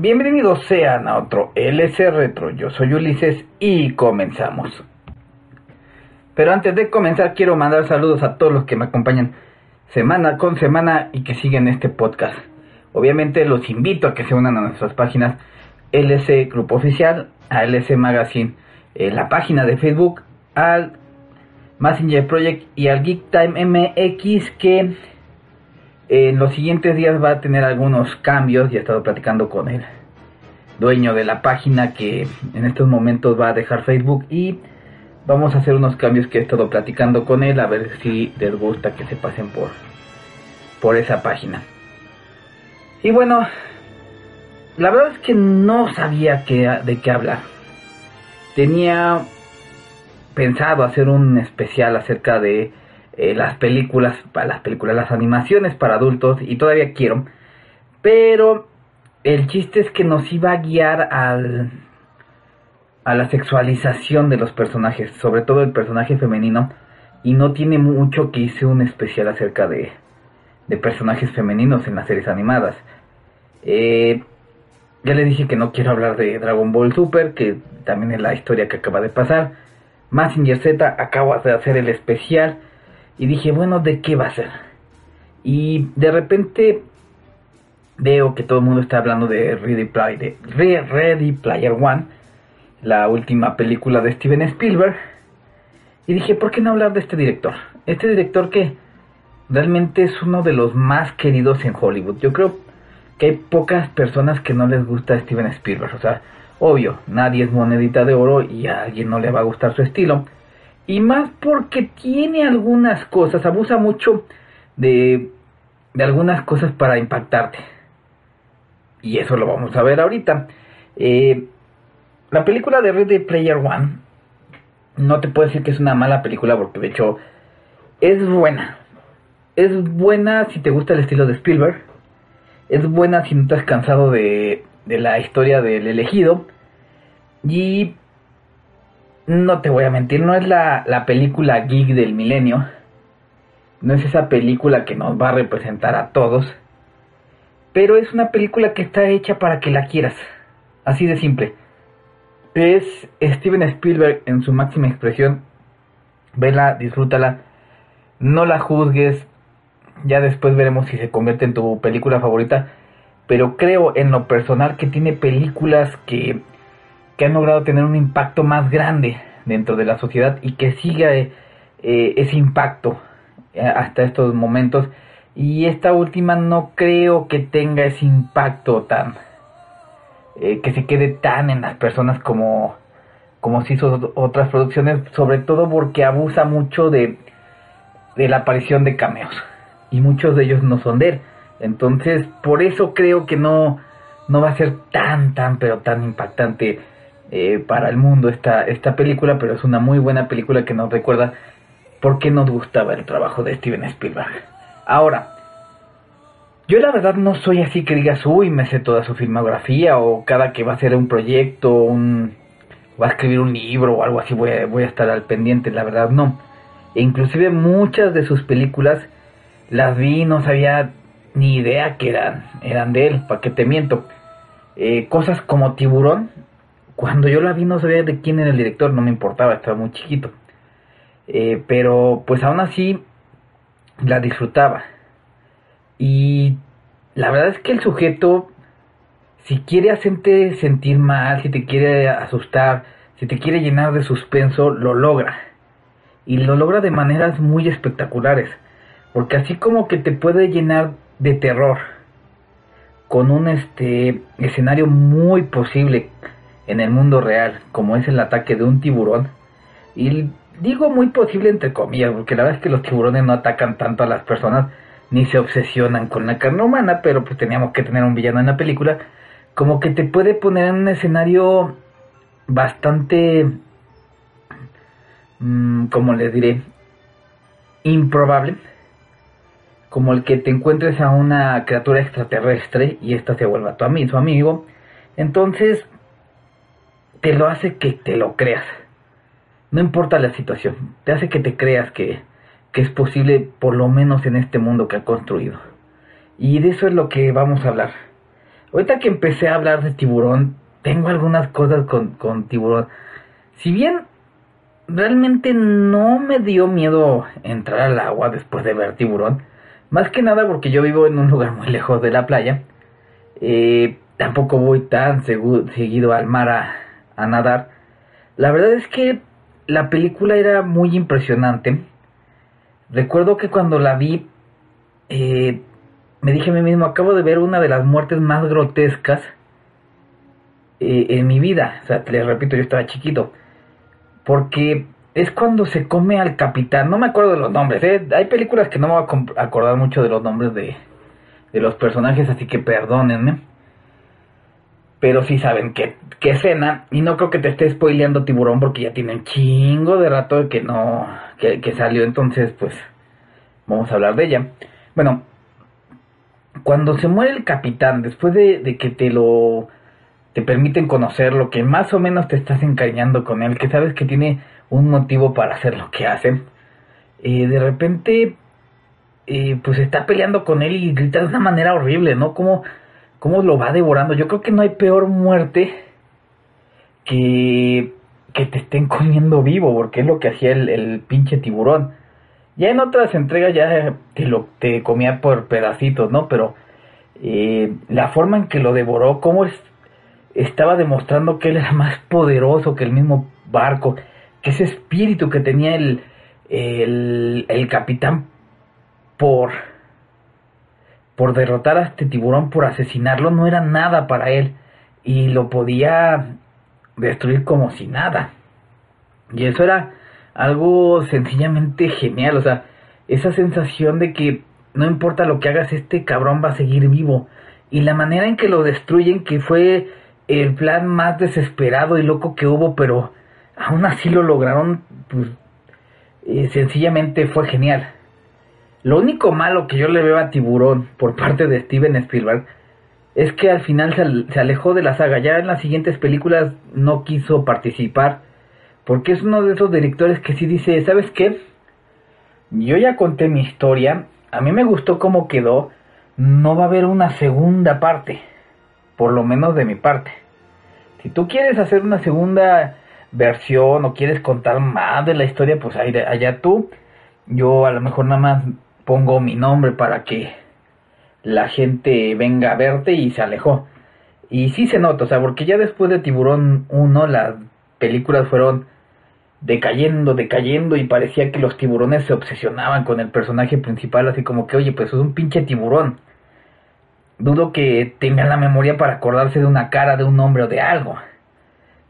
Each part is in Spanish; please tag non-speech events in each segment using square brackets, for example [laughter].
Bienvenidos sean a otro LS Retro. Yo soy Ulises y comenzamos. Pero antes de comenzar quiero mandar saludos a todos los que me acompañan semana con semana y que siguen este podcast. Obviamente los invito a que se unan a nuestras páginas LS Grupo Oficial, a LS Magazine, en la página de Facebook, al Messenger Project y al Geek Time MX que en los siguientes días va a tener algunos cambios. Ya he estado platicando con el dueño de la página que en estos momentos va a dejar Facebook y vamos a hacer unos cambios que he estado platicando con él a ver si les gusta que se pasen por por esa página. Y bueno, la verdad es que no sabía qué, de qué hablar. Tenía pensado hacer un especial acerca de eh, las películas, las películas, las animaciones para adultos y todavía quiero, pero el chiste es que nos iba a guiar al, a la sexualización de los personajes, sobre todo el personaje femenino, y no tiene mucho que hice un especial acerca de, de personajes femeninos en las series animadas. Eh, ya le dije que no quiero hablar de Dragon Ball Super, que también es la historia que acaba de pasar. Massinger Z acaba de hacer el especial y dije, bueno, ¿de qué va a ser? Y de repente veo que todo el mundo está hablando de Ready Player, Ready Player One, la última película de Steven Spielberg. Y dije, ¿por qué no hablar de este director? Este director que realmente es uno de los más queridos en Hollywood. Yo creo que hay pocas personas que no les gusta Steven Spielberg. O sea, obvio, nadie es monedita de oro y a alguien no le va a gustar su estilo. Y más porque tiene algunas cosas, abusa mucho de, de algunas cosas para impactarte. Y eso lo vamos a ver ahorita. Eh, la película de Ready Player One, no te puedo decir que es una mala película porque de hecho es buena. Es buena si te gusta el estilo de Spielberg. Es buena si no has cansado de, de la historia del elegido. Y no te voy a mentir, no es la, la película geek del milenio. No es esa película que nos va a representar a todos. Pero es una película que está hecha para que la quieras. Así de simple. Es Steven Spielberg en su máxima expresión. Vela, disfrútala. No la juzgues. Ya después veremos si se convierte en tu película favorita. Pero creo en lo personal que tiene películas que que han logrado tener un impacto más grande dentro de la sociedad y que siga eh, ese impacto eh, hasta estos momentos. Y esta última no creo que tenga ese impacto tan... Eh, que se quede tan en las personas como, como se hizo otras producciones, sobre todo porque abusa mucho de, de la aparición de cameos. Y muchos de ellos no son de él. Entonces, por eso creo que no, no va a ser tan, tan, pero tan impactante eh, para el mundo esta, esta película, pero es una muy buena película que nos recuerda por qué nos gustaba el trabajo de Steven Spielberg. Ahora, yo la verdad no soy así que digas, uy, me sé toda su filmografía o cada que va a hacer un proyecto, un, va a escribir un libro o algo así, voy a, voy a estar al pendiente, la verdad no. E inclusive muchas de sus películas las vi, no sabía ni idea que eran, eran de él, para que te miento. Eh, cosas como Tiburón, cuando yo la vi no sabía de quién era el director, no me importaba, estaba muy chiquito. Eh, pero pues aún así la disfrutaba. Y la verdad es que el sujeto, si quiere hacerte sentir mal, si te quiere asustar, si te quiere llenar de suspenso, lo logra. Y lo logra de maneras muy espectaculares. Porque así como que te puede llenar de terror con un este escenario muy posible en el mundo real, como es el ataque de un tiburón. Y digo muy posible entre comillas, porque la verdad es que los tiburones no atacan tanto a las personas ni se obsesionan con la carne humana, pero pues teníamos que tener un villano en la película, como que te puede poner en un escenario bastante, mm, como les diré, improbable, como el que te encuentres a una criatura extraterrestre y esta se vuelva tu amigo, su amigo. Entonces, te lo hace que te lo creas. No importa la situación, te hace que te creas que, que es posible por lo menos en este mundo que ha construido. Y de eso es lo que vamos a hablar. ahorita que empecé a hablar de tiburón, tengo algunas cosas con, con tiburón. Si bien realmente no me dio miedo entrar al agua después de ver tiburón, más que nada porque yo vivo en un lugar muy lejos de la playa, eh, tampoco voy tan seguido al mar a, nadar. La verdad es que la película era muy impresionante. Recuerdo que cuando la vi, eh, me dije a mí mismo, acabo de ver una de las muertes más grotescas eh, en mi vida. O sea, les repito, yo estaba chiquito. Porque es cuando se come al capitán. No me acuerdo de los nombres. ¿eh? Hay películas que no me voy a acordar mucho de los nombres de, de los personajes, así que perdónenme pero sí saben qué, qué escena. Y no creo que te esté spoileando Tiburón porque ya tiene un chingo de rato que no, que, que salió. Entonces, pues, vamos a hablar de ella. Bueno, cuando se muere el capitán, después de, de que te lo, te permiten conocer lo que más o menos te estás encariñando con él, que sabes que tiene un motivo para hacer lo que hace, eh, de repente, eh, pues está peleando con él y grita de una manera horrible, ¿no? Como cómo lo va devorando. Yo creo que no hay peor muerte que que te estén comiendo vivo, porque es lo que hacía el, pinche tiburón. Ya en otras entregas ya te lo te comía por pedacitos, ¿no? Pero eh, la forma en que lo devoró, cómo es, estaba demostrando que él era más poderoso que el mismo barco, que ese espíritu que tenía el, el, el capitán por por derrotar a este tiburón, por asesinarlo, no era nada para él y lo podía destruir como si nada. Y eso era algo sencillamente genial, o sea, esa sensación de que no importa lo que hagas, este cabrón va a seguir vivo. Y la manera en que lo destruyen, que fue el plan más desesperado y loco que hubo, pero aún así lo lograron, pues eh, sencillamente fue genial. Lo único malo que yo le veo a Tiburón por parte de Steven Spielberg es que al final se, alejó de la saga. Ya en las siguientes películas no quiso participar. Porque es uno de esos directores que sí dice, ¿sabes qué? Yo ya conté mi historia. A mí me gustó cómo quedó. No va a haber una segunda parte. Por lo menos de mi parte. Si tú quieres hacer una segunda versión o quieres contar más de la historia, pues allá tú. Yo a lo mejor nada más pongo mi nombre para que la gente venga a verte y se alejó. Y sí se nota, o sea, porque ya después de Tiburón 1 las películas fueron decayendo, decayendo y parecía que los tiburones se obsesionaban con el personaje principal, así como que, oye, pues es un pinche tiburón. Dudo que tengan la memoria para acordarse de una cara, de un nombre o de algo.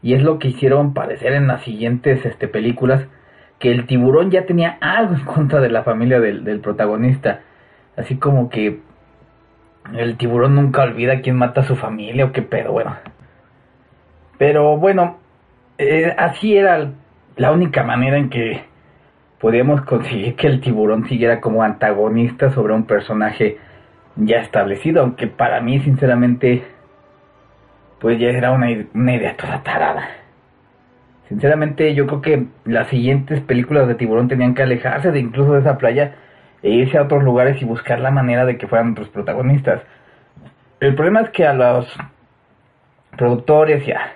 Y es lo que hicieron parecer en las siguientes este, películas que el tiburón ya tenía algo en contra de la familia del, protagonista. Así como que el tiburón nunca olvida quién mata a su familia o qué pedo, bueno. Pero bueno, eh, así era la única manera en que podíamos conseguir que el tiburón siguiera como antagonista sobre un personaje ya establecido, aunque para mí sinceramente pues ya era una, una idea toda tarada. Sinceramente, yo creo que las siguientes películas de tiburón tenían que alejarse de incluso de esa playa e irse a otros lugares y buscar la manera de que fueran otros protagonistas. El problema es que a los productores y a,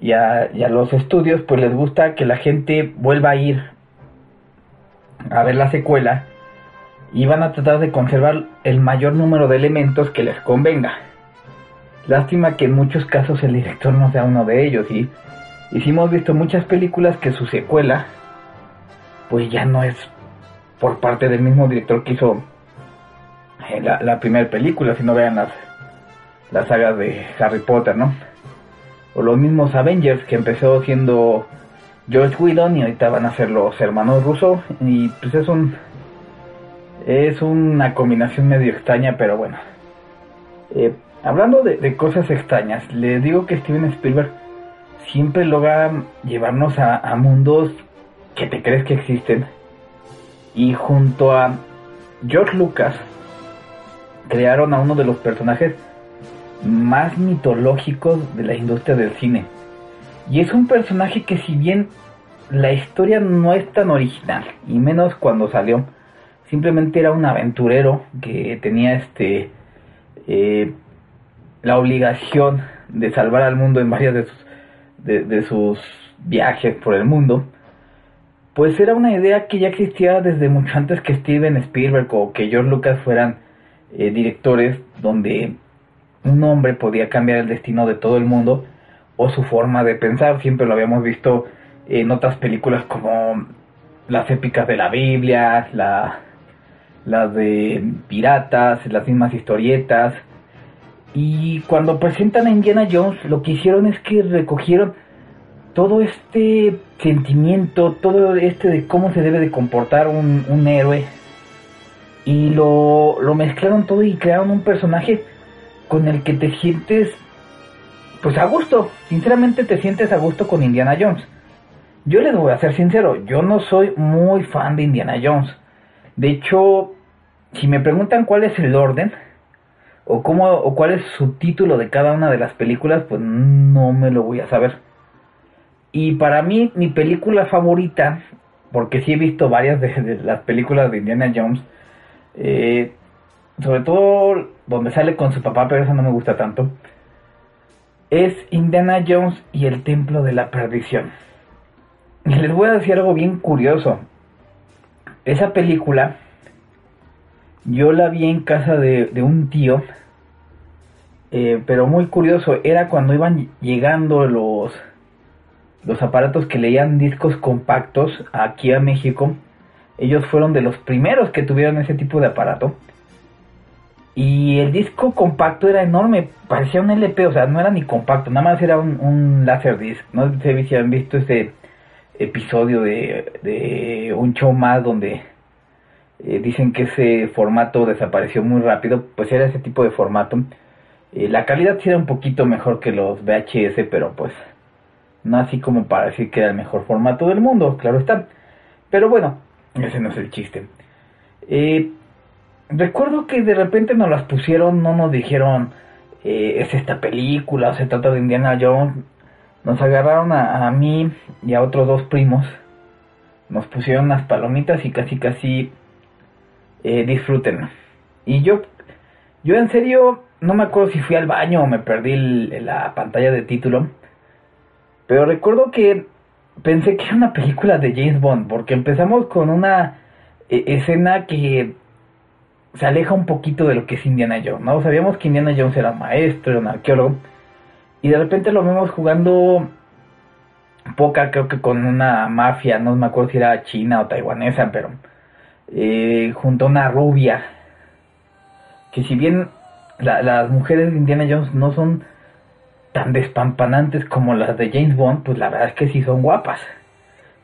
y a, y a los estudios pues les gusta que la gente vuelva a ir a ver la secuela y van a tratar de conservar el mayor número de elementos que les convenga. Lástima que en muchos casos el director no sea uno de ellos y y si hemos visto muchas películas que su secuela, pues ya no es por parte del mismo director que hizo eh, la, primera película, si no vean las, las sagas de Harry Potter, ¿no? O los mismos Avengers que empezó siendo George Whedon y ahorita van a ser los hermanos Russo y pues es un es una combinación medio extraña, pero bueno. Eh, hablando de, de, cosas extrañas, les digo que Steven Spielberg siempre logra llevarnos a, mundos que te crees que existen. Y junto a George Lucas crearon a uno de los personajes más mitológicos de la industria del cine. Y es un personaje que si bien la historia no es tan original, y menos cuando salió, simplemente era un aventurero que tenía este eh, la obligación de salvar al mundo en varios de sus, de, sus viajes por el mundo, pues era una idea que ya existía desde mucho antes que Steven Spielberg o que George Lucas fueran eh, directores donde un hombre podía cambiar el destino de todo el mundo o su forma de pensar. Siempre lo habíamos visto en otras películas como las épicas de la Biblia, la, las de piratas, las mismas historietas. Y cuando presentan a Indiana Jones, lo que hicieron es que recogieron todo este sentimiento, todo este de cómo se debe de comportar un, un héroe. Y lo, lo mezclaron todo y crearon un personaje con el que te sientes pues a gusto, sinceramente te sientes a gusto con Indiana Jones. Yo les voy a ser sincero, yo no soy muy fan de Indiana Jones. De hecho, si me preguntan cuál es el orden o cómo o cuál es su título de cada una de las películas, pues no me lo voy a saber. Y para mí mi película favorita, porque sí he visto varias de, las películas de Indiana Jones, eh, sobre todo donde sale con su papá, pero esa no me gusta tanto es Indiana Jones y el Templo de la Perdición. Y les voy a decir algo bien curioso. Esa película yo la vi en casa de, un tío, eh, pero muy curioso, era cuando iban llegando los, los aparatos que leían discos compactos aquí a México. Ellos fueron de los primeros que tuvieron ese tipo de aparato. Y el disco compacto era enorme, parecía un LP, o sea, no era ni compacto, nada más era un, un disc No sé si han visto ese episodio de, un show más donde eh, dicen que ese formato desapareció muy rápido, pues era ese tipo de formato. Eh, la calidad sí era un poquito mejor que los VHS, pero pues no así como para decir que era el mejor formato del mundo, claro está. Pero bueno, ese no es el chiste. Eh, recuerdo que de repente nos las pusieron, no nos dijeron eh, es esta película, se trata de Indiana Jones. Nos agarraron a, mí y a otros dos primos, nos pusieron unas palomitas y casi casi eh. Y yo, yo en serio no me acuerdo si fui al baño o me perdí la pantalla de título, pero recuerdo que pensé que era una película de James Bond, porque empezamos con una eh, escena que se aleja un poquito de lo que es Indiana Jones, ¿no? Sabíamos que Indiana Jones era maestro, era un arqueólogo, y de repente lo vemos jugando poca, creo que con una mafia, no me acuerdo si era china o taiwanesa, pero eh, junto a una rubia, que si bien las mujeres de Indiana Jones no son tan despampanantes como las de James Bond, pues la verdad es que sí son guapas.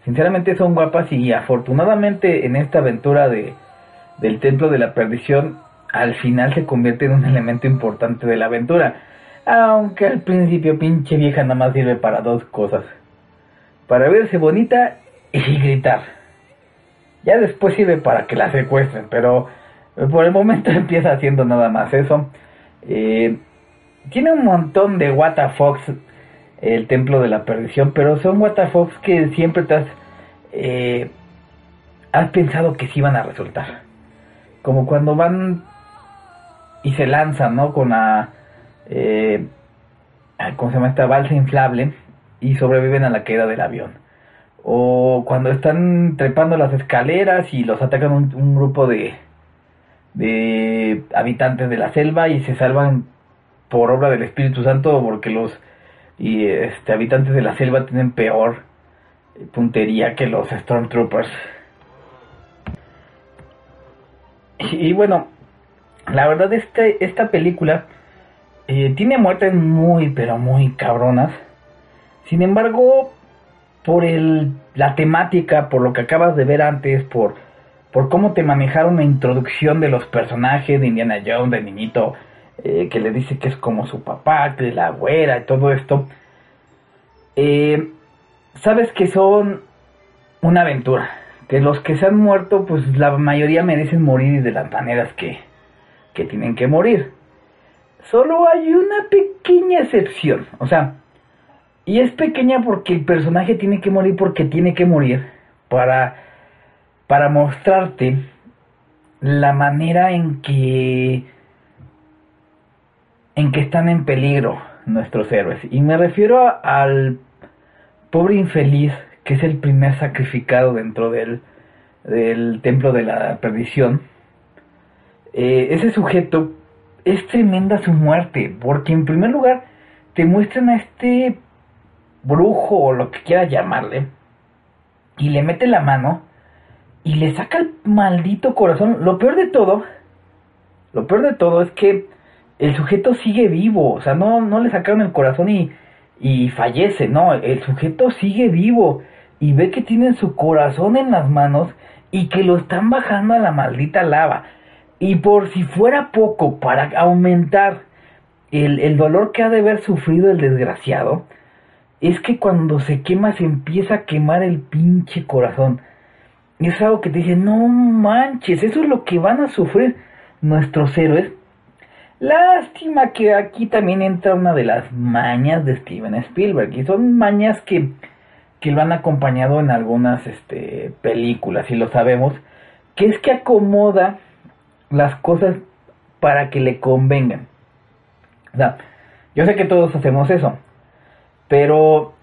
Sinceramente son guapas y afortunadamente en esta aventura de del templo de la perdición al final se convierte en un elemento importante de la aventura. Aunque al principio pinche vieja nada más sirve para dos cosas. Para verse bonita y gritar. Ya después sirve para que la secuestren, pero por el momento [laughs] empieza haciendo nada más eso. Eh, tiene un montón de Fox el templo de la perdición, pero son Fox que siempre te has, eh, has pensado que sí van a resultar como cuando van y se lanzan, ¿no? Con la, eh, ¿cómo se llama esta balsa inflable y sobreviven a la caída del avión. O cuando están trepando las escaleras y los atacan un, grupo de, de habitantes de la selva y se salvan por obra del Espíritu Santo porque los y este habitantes de la selva tienen peor puntería que los Stormtroopers. Y, bueno, la verdad este, esta película eh, tiene muertes muy, pero muy cabronas. Sin embargo, por el, la temática, por lo que acabas de ver antes, por, por cómo te manejaron la introducción de los personajes de Indiana Jones, de niñito, eh, que le dice que es como su papá, que es la güera y todo esto, eh, sabes que son una aventura que los que se han muerto, pues la mayoría merecen morir de las maneras que, que tienen que morir. Solo hay una pequeña excepción, o sea, y es pequeña porque el personaje tiene que morir porque tiene que morir para, para mostrarte la manera en que en que están en peligro nuestros héroes. Y me refiero al pobre infeliz que es el primer sacrificado dentro del, del templo de la perdición. Eh, ese sujeto es tremenda su muerte, porque en primer lugar te muestran a este brujo o lo que quieras llamarle, y le mete la mano y le saca el maldito corazón. Lo peor de todo, lo peor de todo es que el sujeto sigue vivo, o sea, no, no le sacaron el corazón y, y fallece, no, el sujeto sigue vivo y ve que tiene su corazón en las manos y que lo están bajando a la maldita lava. Y por si fuera poco, para aumentar el, el dolor que ha de haber sufrido el desgraciado, es que cuando se quema se empieza a quemar el pinche corazón. Es algo que te dice, no manches, eso es lo que van a sufrir nuestros héroes. Lástima que aquí también entra una de las mañas de Steven Spielberg. Y son mañas que, que lo han acompañado en algunas este, películas, y lo sabemos. Que es que acomoda las cosas para que le convengan. O sea, yo sé que todos hacemos eso. Pero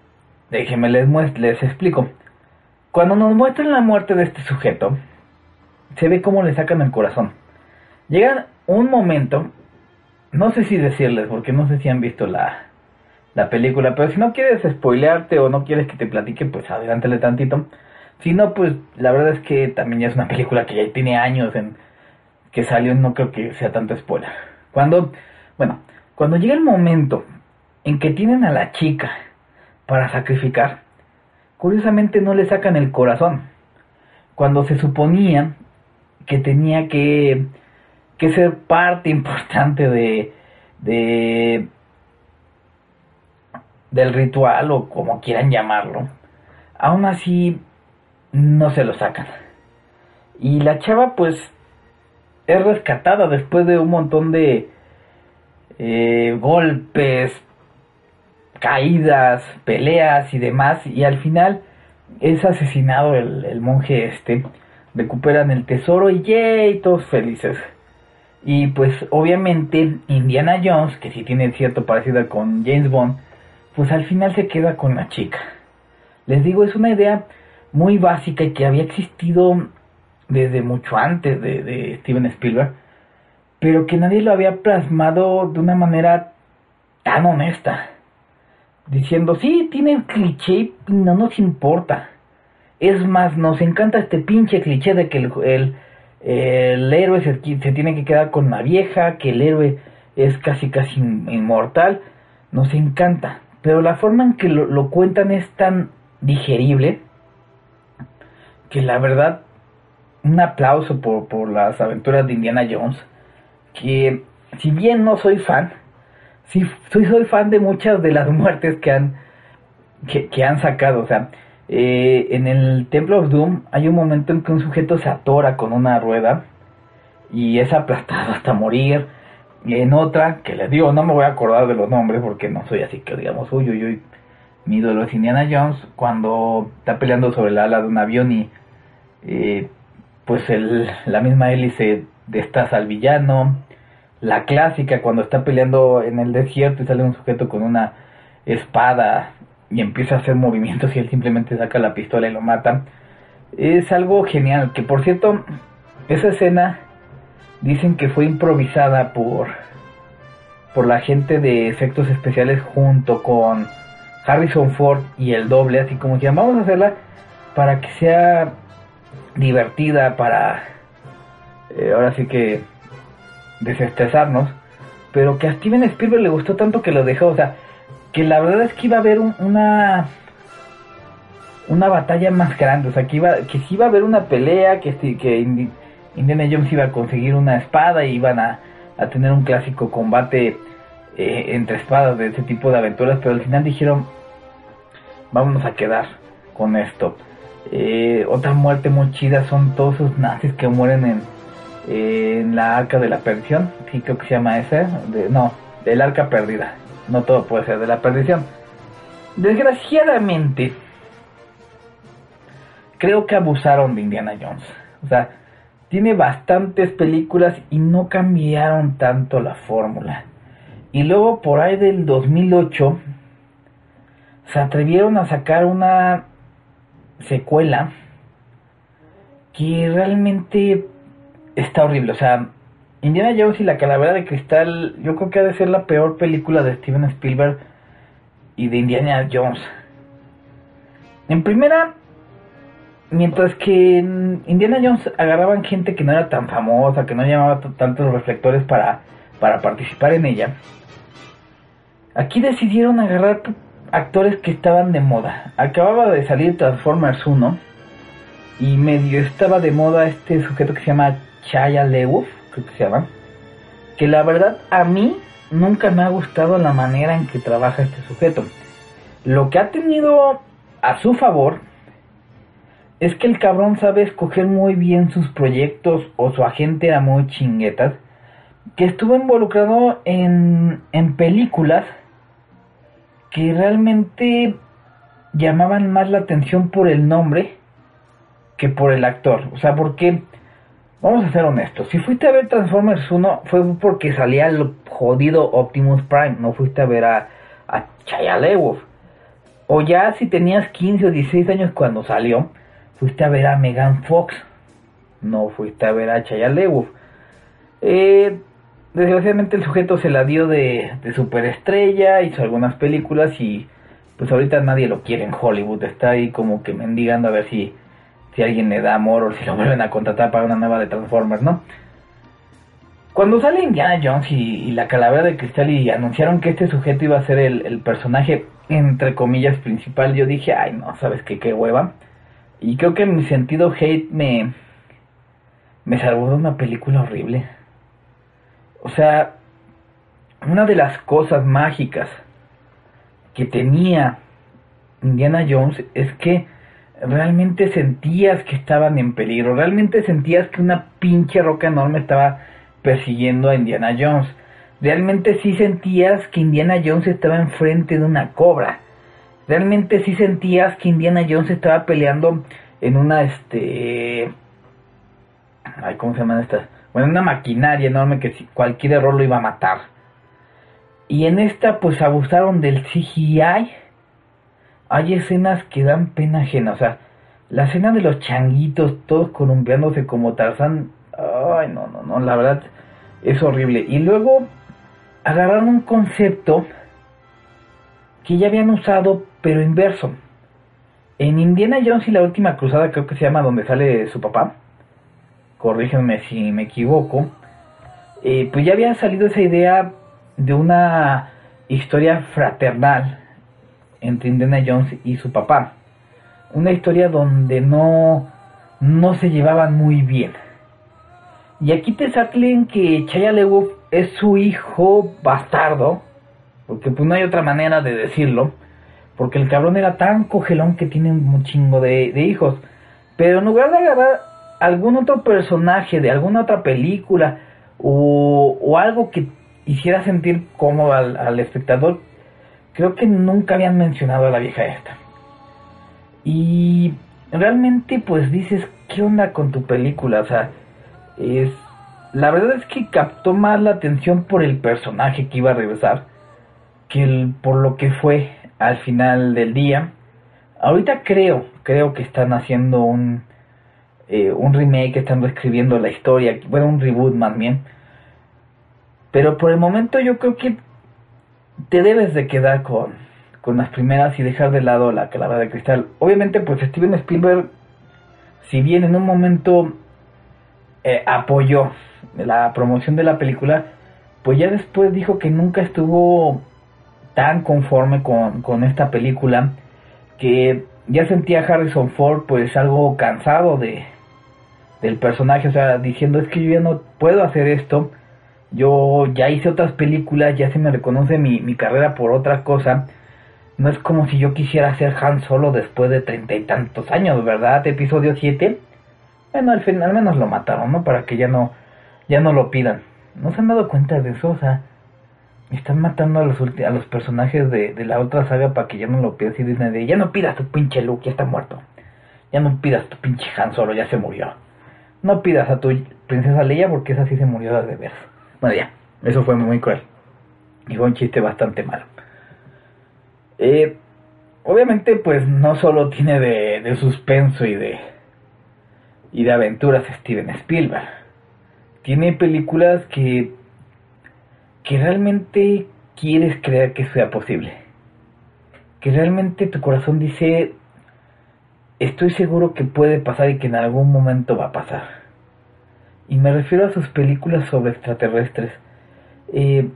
déjenme les, les explico. Cuando nos muestran la muerte de este sujeto, se ve cómo le sacan el corazón. Llega un momento, no sé si decirles, porque no sé si han visto la, la película, pero si no quieres spoilearte o no quieres que te platique, pues adelántale tantito. Si no, pues la verdad es que también ya es una película que ya tiene años en que salió, no creo que sea tanto spoiler. Cuando, bueno, cuando llega el momento en que tienen a la chica para sacrificar, curiosamente no le sacan el corazón, cuando se suponía que tenía que, que ser parte importante de, de del ritual o como quieran llamarlo, aún así no se lo sacan. Y la chava pues es rescatada después de un montón de eh, golpes, caídas, peleas y demás, y al final es asesinado el, monje este, recuperan el tesoro y ¡yay! todos felices. Y pues obviamente Indiana Jones, que sí tiene cierto parecido con James Bond, pues al final se queda con la chica. Les digo, es una idea muy básica y que había existido desde mucho antes de, de Steven Spielberg, pero que nadie lo había plasmado de una manera tan honesta diciendo, sí, tiene cliché y no nos importa. Es más, nos encanta este pinche cliché de que el, el, héroe se, se, tiene que quedar con la vieja, que el héroe es casi casi inmortal. Nos encanta. Pero la forma en que lo, lo cuentan es tan digerible que la verdad, un aplauso por, por las aventuras de Indiana Jones. Que si bien no soy fan, sí soy, soy fan de muchas de las [laughs] muertes que han, que, han sacado. O sea, eh, en el Temple of Doom hay un momento en que un sujeto se atora con una rueda y es aplastado hasta morir. Y en otra, que les digo, no me voy a acordar de los nombres porque no soy así que digamos, uy, uy, uy. Mi ídolo es Indiana Jones cuando está peleando sobre el ala de un avión y eh, pues el, la misma hélice destaza al villano la clásica cuando está peleando en el desierto y sale un sujeto con una espada y empieza a hacer movimientos y él simplemente saca la pistola y lo mata. Es algo genial, que por cierto, esa escena dicen que fue improvisada por por la gente de efectos especiales junto con Harrison Ford y el doble, así como que vamos a hacerla para que sea divertida, para eh, ahora sí que desestresarnos, pero que a Steven Spielberg le gustó tanto que lo dejó, o sea, que la verdad es que iba a haber una una batalla más grande, o sea, que iba que sí iba a haber una pelea, que que Indiana Jones iba a conseguir una espada y iban a, a tener un clásico combate eh, entre espadas de ese tipo de aventuras, pero al final dijeron, vámonos a quedar con esto. Eh, otra muerte muy chida son todos esos nazis que mueren en, en la arca de la perdición, sí creo que se llama ese, no, del arca perdida, no todo puede ser de la perdición. Desgraciadamente, creo que abusaron de Indiana Jones, o sea, tiene bastantes películas y no cambiaron tanto la fórmula. Y luego por ahí del 2008 se atrevieron a sacar una secuela que realmente está horrible. O sea, Indiana Jones y la Calavera de Cristal, yo creo que ha de ser la peor película de Steven Spielberg y de Indiana Jones. En primera, mientras que en Indiana Jones agarraban gente que no era tan famosa, que no llamaba tantos reflectores para, para participar en ella, aquí decidieron agarrar actores que estaban de moda. Acababa de salir Transformers 1 y medio estaba de moda este sujeto que se llama Chaya Lewis, creo que se llama, que la verdad a mí nunca me ha gustado la manera en que trabaja este sujeto. Lo que ha tenido a su favor es que el cabrón sabe escoger muy bien sus proyectos o su agente era muy chinguetas, que estuvo involucrado en, en películas que realmente llamaban más la atención por el nombre que por el actor. O sea, porque, vamos a ser honestos, si fuiste a ver Transformers 1 fue porque salía el jodido Optimus Prime, no fuiste a ver a, a Chaya O ya si tenías 15 o 16 años cuando salió, fuiste a ver a Megan Fox, no fuiste a ver a Chaya Eh, desgraciadamente el sujeto se la dio de, de superestrella, hizo algunas películas y pues ahorita nadie lo quiere en Hollywood, está ahí como que mendigando a ver si, si alguien le da amor o si lo vuelven a contratar para una nueva de Transformers, ¿no? Cuando sale Indiana Jones y, la calavera de cristal y anunciaron que este sujeto iba a ser el, el personaje, entre comillas, principal, yo dije, ay no, ¿sabes qué? Qué hueva. Y creo que mi sentido hate me, me salvó de una película horrible. O sea, una de las cosas mágicas que tenía Indiana Jones es que realmente sentías que estaban en peligro, realmente sentías que una pinche roca enorme estaba persiguiendo a Indiana Jones. Realmente sí sentías que Indiana Jones estaba enfrente de una cobra. Realmente sí sentías que Indiana Jones estaba peleando en una este ay, ¿cómo se llaman estas? bueno, una maquinaria enorme que cualquier error lo iba a matar. Y en esta pues abusaron del CGI. Hay escenas que dan pena ajena, o sea, la escena de los changuitos todos columpiándose como Tarzán, ay no, no, no, la verdad es horrible. Y luego agarraron un concepto que ya habían usado, pero inverso. En Indiana Jones y la última cruzada, creo que se llama donde sale su papá, corrígeme si me equivoco, eh, pues ya había salido esa idea de una historia fraternal entre Indiana Jones y su papá. Una historia donde no, no se llevaban muy bien. Y aquí te salen que Chaya Lewis es su hijo bastardo, porque pues no hay otra manera de decirlo, porque el cabrón era tan cogelón que tiene un chingo de, hijos. Pero en lugar de agarrar algún otro personaje de alguna otra película o, algo que hiciera sentir cómodo al, espectador, creo que nunca habían mencionado a la vieja esta. Y realmente pues dices, ¿qué onda con tu película? O sea, es... La verdad es que captó más la atención por el personaje que iba a regresar que el, por lo que fue al final del día. Ahorita creo, creo que están haciendo un, eh, un remake, están reescribiendo la historia, bueno, un reboot más bien. Pero por el momento yo creo que te debes de quedar con, con las primeras y dejar de lado la calavera de cristal. Obviamente, pues Steven Spielberg, si bien en un momento eh, apoyó la promoción de la película, pues ya después dijo que nunca estuvo tan conforme con, con esta película, que ya sentía Harrison Ford pues algo cansado de, del personaje, o sea, diciendo es que yo ya no puedo hacer esto, yo ya hice otras películas, ya se me reconoce mi, mi carrera por otra cosa, no es como si yo quisiera ser Han Solo después de treinta y tantos años, ¿verdad? Episodio 7, bueno, al, final al menos lo mataron, ¿no? Para que ya no, ya no lo pidan. ¿No se han dado cuenta de eso? O sea, están matando a los, a los personajes de, de la otra saga para que ya no lo pidan. Y dicen de, ya no pidas tu pinche Luke, ya está muerto. Ya no pidas tu pinche Han Solo, ya se murió no pidas a tu princesa Leia porque esa sí se murió de veras. Bueno, ya, eso fue muy cruel. Y fue un chiste bastante malo. Eh, obviamente, pues no solo tiene de, de suspenso y de, y de aventuras Steven Spielberg. Tiene películas que, que realmente quieres creer que sea posible. Que realmente tu corazón dice, estoy seguro que puede pasar y que en algún momento va a pasar. Y me refiero a sus películas sobre extraterrestres. Eh,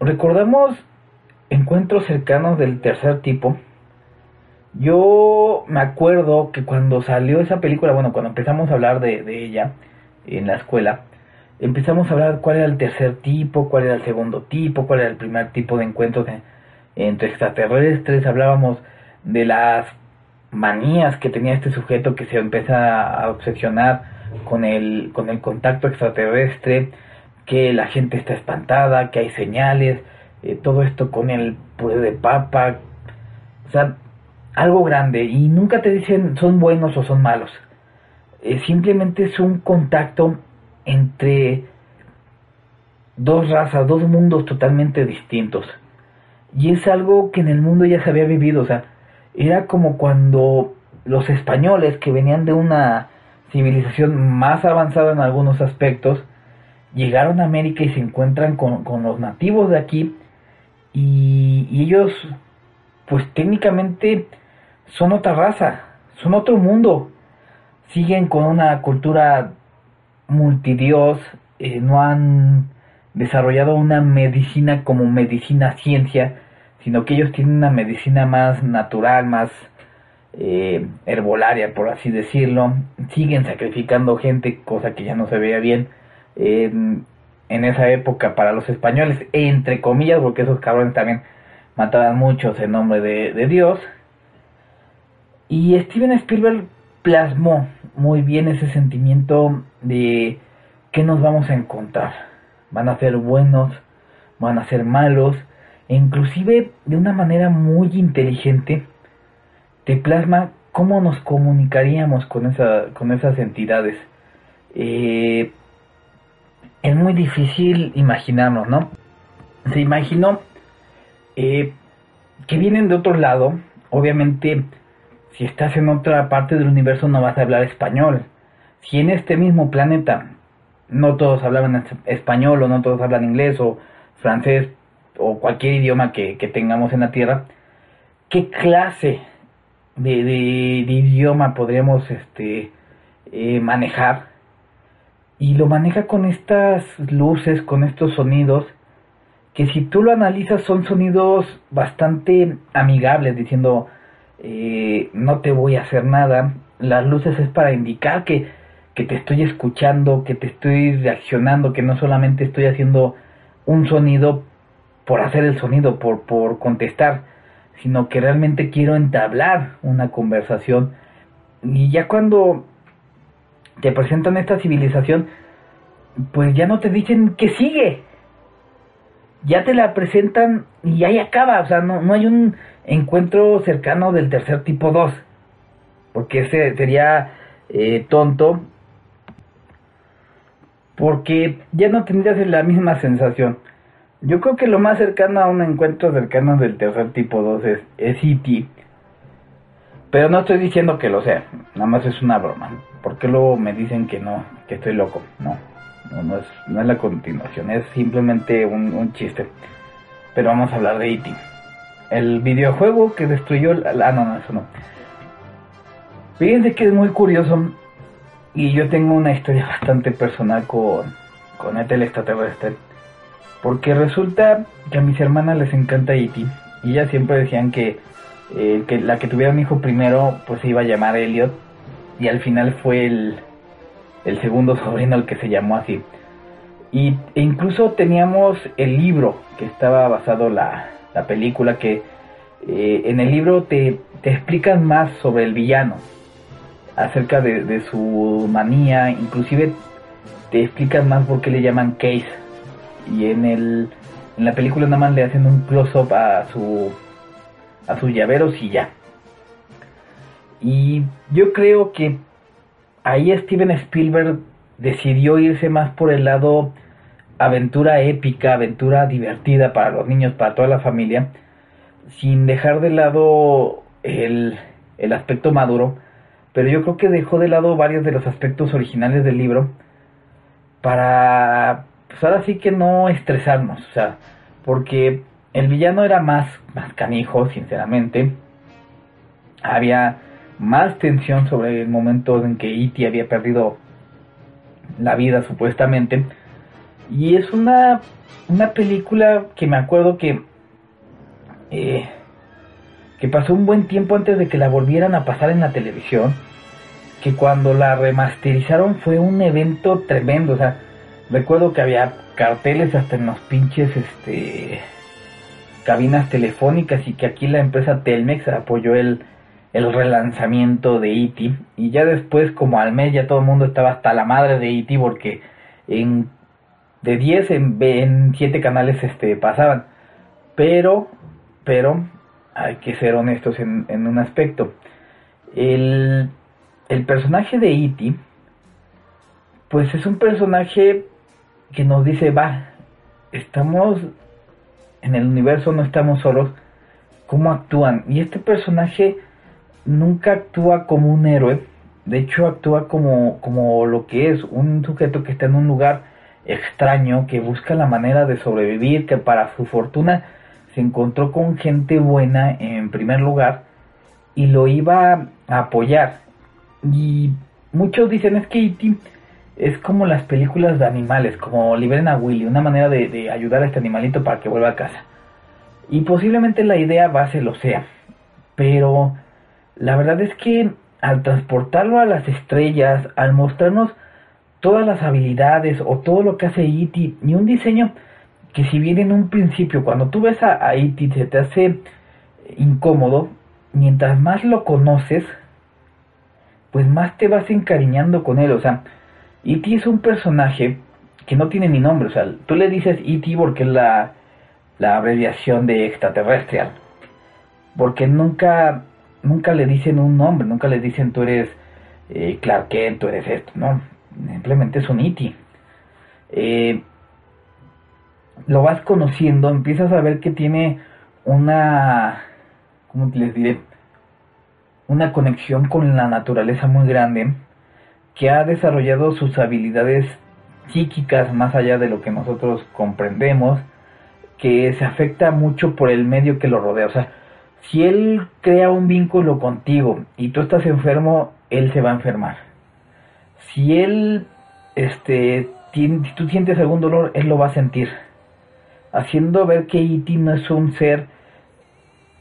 recordamos encuentros cercanos del tercer tipo. Yo me acuerdo que cuando salió esa película, bueno, cuando empezamos a hablar de, ella en la escuela, empezamos a hablar cuál era el tercer tipo, cuál era el segundo tipo, cuál era el primer tipo de encuentros entre extraterrestres, hablábamos de las manías que tenía este sujeto que se empieza a obsesionar con el, con el contacto extraterrestre, que la gente está espantada, que hay señales, eh, todo esto con el poder de papa, o sea, algo grande, y nunca te dicen son buenos o son malos, eh, simplemente es un contacto entre dos razas, dos mundos totalmente distintos, y es algo que en el mundo ya se había vivido, o sea, era como cuando los españoles que venían de una civilización más avanzada en algunos aspectos, llegaron a América y se encuentran con, los nativos de aquí y, ellos pues técnicamente son otra raza, son otro mundo, siguen con una cultura multidios, eh, no han desarrollado una medicina como medicina ciencia, sino que ellos tienen una medicina más natural, más eh, herbolaria, por así decirlo. Siguen sacrificando gente, cosa que ya no se veía bien en esa época para los españoles, entre comillas, porque esos cabrones también mataban muchos en nombre de, Dios. Y Steven Spielberg plasmó muy bien ese sentimiento de que nos vamos a encontrar. Van a ser buenos, van a ser malos, e inclusive de una manera muy inteligente te plasma cómo nos comunicaríamos con, esa, con esas entidades. Eh, es muy difícil imaginarnos, ¿no? Se imaginó eh, que vienen de otro lado, obviamente si estás en otra parte del universo no vas a hablar español. Si en este mismo planeta no todos hablaban español o no todos hablan inglés o francés o cualquier idioma que, tengamos en la Tierra, ¿qué clase de, idioma podríamos este, eh, manejar? Y lo maneja con estas luces, con estos sonidos, que si tú lo analizas son sonidos bastante amigables, diciendo, eh, no te voy a hacer nada. Las luces es para indicar que, que te estoy escuchando, que te estoy reaccionando, que no solamente estoy haciendo un sonido por hacer el sonido, por, por contestar, sino que realmente quiero entablar una conversación. Y ya cuando te presentan esta civilización, pues ya no te dicen que sigue. Ya te la presentan y ahí acaba. O sea, no, no hay un encuentro cercano del tercer tipo 2. Porque ese sería eh, tonto. Porque ya no tendrías la misma sensación. Yo creo que lo más cercano a un encuentro cercano del tercer tipo 2 es, es E.T. Pero no estoy diciendo que lo sea, nada más es una broma. Porque luego me dicen que no, que estoy loco. No, no, es, no es la continuación, es simplemente un, un chiste. Pero vamos a hablar de E.T. El videojuego que destruyó... Ah, no, no, eso no. Fíjense que es muy curioso y yo tengo una historia [laughs] bastante personal con, con este extraterrestre porque resulta que a mis hermanas les encanta E.T. Y ellas siempre decían que, eh, que la que tuviera un hijo primero pues se iba a llamar Elliot. Y al final fue el, el segundo [laughs] sobrino el que se llamó así. Y, e incluso teníamos el libro que estaba basado la, la película que eh, en el libro te, te explican más sobre el villano, acerca de, de, su manía, inclusive te explican más por qué le llaman Case y en el en la película nada más le hacen un close up a su a sus llaveros y ya. Y yo creo que ahí Steven Spielberg decidió irse más por el lado aventura épica, aventura divertida para los niños, para toda la familia, sin dejar de lado el, el aspecto maduro, pero yo creo que dejó de lado varios de los aspectos originales del libro para, pues ahora sí que no estresarnos, o sea, porque el villano era más, más canijo, sinceramente, había más tensión sobre el momento en que Iti e había perdido la vida supuestamente, y es una, una película que me acuerdo que, eh, que pasó un buen tiempo antes de que la volvieran a pasar en la televisión. Que cuando la remasterizaron fue un evento tremendo. O sea, recuerdo que había carteles hasta en los pinches este, cabinas telefónicas y que aquí la empresa Telmex apoyó el, el relanzamiento de E.T. Y ya después, como al mes, ya todo el mundo estaba hasta la madre de E.T. porque en de 10 en, en 7 canales este, pasaban. Pero, pero, hay que ser honestos en, en un aspecto. El, el personaje de E.T., pues es un personaje que nos dice, va, estamos en el universo, no estamos solos, ¿cómo actúan? Y este personaje nunca actúa como un héroe, de hecho actúa como, como lo que es, un sujeto que está en un lugar extraño que busca la manera de sobrevivir, que para su fortuna se encontró con gente buena en primer lugar y lo iba a apoyar. Y muchos dicen es que E.T. es como las películas de animales, como Liberen a Willy, una manera de, de, ayudar a este animalito para que vuelva a casa. Y posiblemente la idea base lo sea, pero la verdad es que al transportarlo a las estrellas, al mostrarnos todas las habilidades o todo lo que hace E.T. ni un diseño que si bien en un principio cuando tú ves a, E.T. se te hace incómodo, mientras más lo conoces, pues más te vas encariñando con él. O sea, E.T. es un personaje que no tiene ni nombre. O sea, tú le dices E.T. porque es la, la abreviación de extraterrestrial. Porque nunca, nunca le dicen un nombre, nunca le dicen tú eres eh, Clark Kent, tú eres esto, ¿no? simplemente es un iti. Eh, lo vas conociendo, empiezas a ver que tiene una, ¿cómo les diré? Una conexión con la naturaleza muy grande, que ha desarrollado sus habilidades psíquicas más allá de lo que nosotros comprendemos, que se afecta mucho por el medio que lo rodea. O sea, si él crea un vínculo contigo y tú estás enfermo, él se va a enfermar si él, este, si tú sientes algún dolor, él lo va a sentir. Haciendo ver que E.T. no es un ser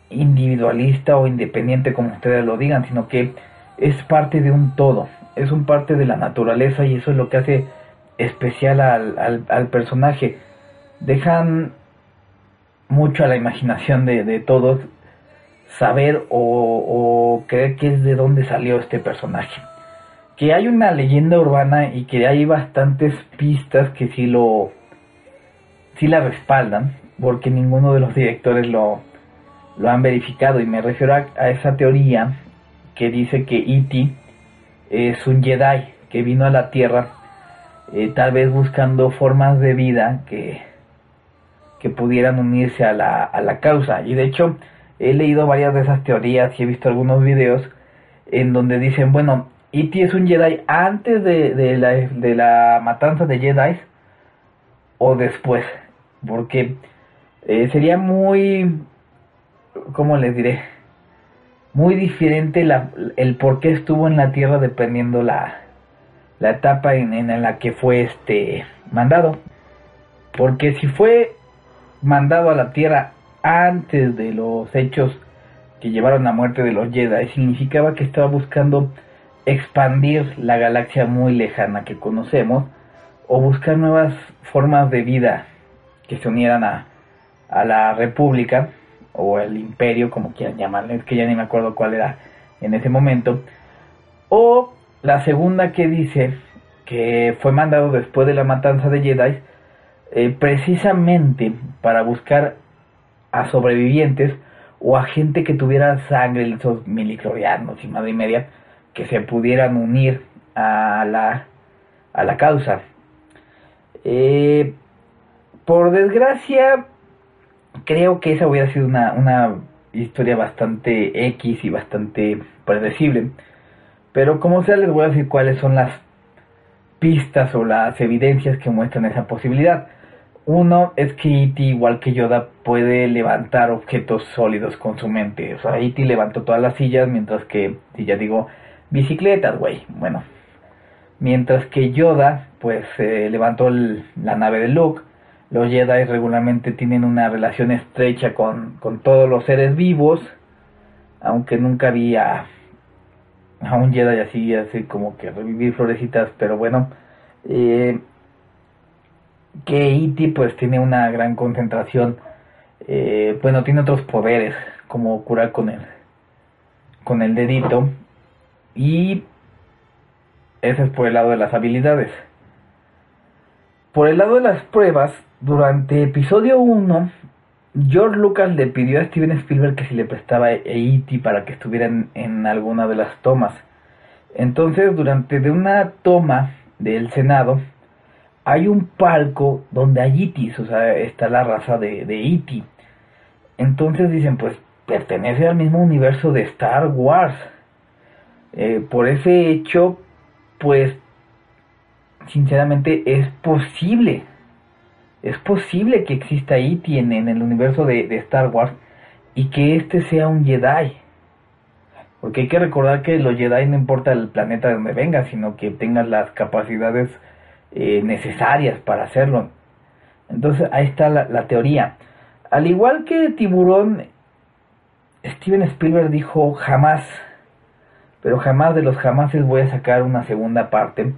individualista o independiente como ustedes lo digan, sino que es parte de un todo, es un parte de la naturaleza y eso es lo que hace especial al, al, personaje. Dejan mucho a la imaginación de, todos saber o, creer que es de dónde salió este personaje que hay una leyenda urbana y que hay bastantes pistas que sí lo sí la respaldan porque ninguno de los directores lo, lo han verificado y me refiero a, esa teoría que dice que E.T. es un Jedi que vino a la Tierra eh, tal vez buscando formas de vida que, que pudieran unirse a la, a la causa y de hecho he leído varias de esas teorías y he visto algunos videos en donde dicen bueno E.T. es un Jedi antes de, la, de la matanza de Jedi o después. Porque eh, sería muy, ¿cómo les diré? Muy diferente la, el por qué estuvo en la Tierra dependiendo la, la etapa en, en, la que fue este mandado. Porque si fue mandado a la Tierra antes de los hechos que llevaron a muerte de los Jedi, significaba que estaba buscando expandir la galaxia muy lejana que conocemos o buscar nuevas formas de vida que se unieran a, a la república o el imperio como quieran llamarle, que ya ni me acuerdo cuál era en ese momento o la segunda que dice que fue mandado después de la matanza de Jedi eh, precisamente para buscar a sobrevivientes o a gente que tuviera sangre, esos miliclorianos y madre y media, que se pudieran unir a la, a la causa. Eh, por desgracia, creo que esa hubiera sido una, una historia bastante X y bastante predecible. Pero como sea, les voy a decir cuáles son las pistas o las evidencias que muestran esa posibilidad. Uno es que E.T., igual que Yoda, puede levantar objetos sólidos con su mente. O sea, E.T. levantó todas las sillas, mientras que, si ya digo, bicicletas, güey. Bueno, mientras que Yoda, pues, eh, levantó la nave de Luke. Los Jedi regularmente tienen una relación estrecha con, con todos los seres vivos, aunque nunca había a un Jedi así, así como que revivir florecitas, pero bueno, eh, que E.T. pues tiene una gran concentración, eh, bueno, tiene otros poderes, como curar con el, con el dedito, y ese es por el lado de las habilidades. Por el lado de las pruebas, durante episodio 1, George Lucas le pidió a Steven Spielberg que si le prestaba E.T. para que estuvieran en alguna de las tomas. Entonces, durante de una toma del Senado, hay un palco donde hay E.T., o sea, está la raza de, de E.T. Entonces dicen, pues pertenece al mismo universo de Star Wars. Eh, por ese hecho, pues, sinceramente es posible es posible que exista E.T. En, en, el universo de, Star Wars y que este sea un Jedi. Porque hay que recordar que los Jedi no importa el planeta de donde venga, sino que tengan las capacidades eh, necesarias para hacerlo. Entonces ahí está la, la, teoría. Al igual que Tiburón, Steven Spielberg dijo jamás, pero jamás de los jamases voy a sacar una segunda parte.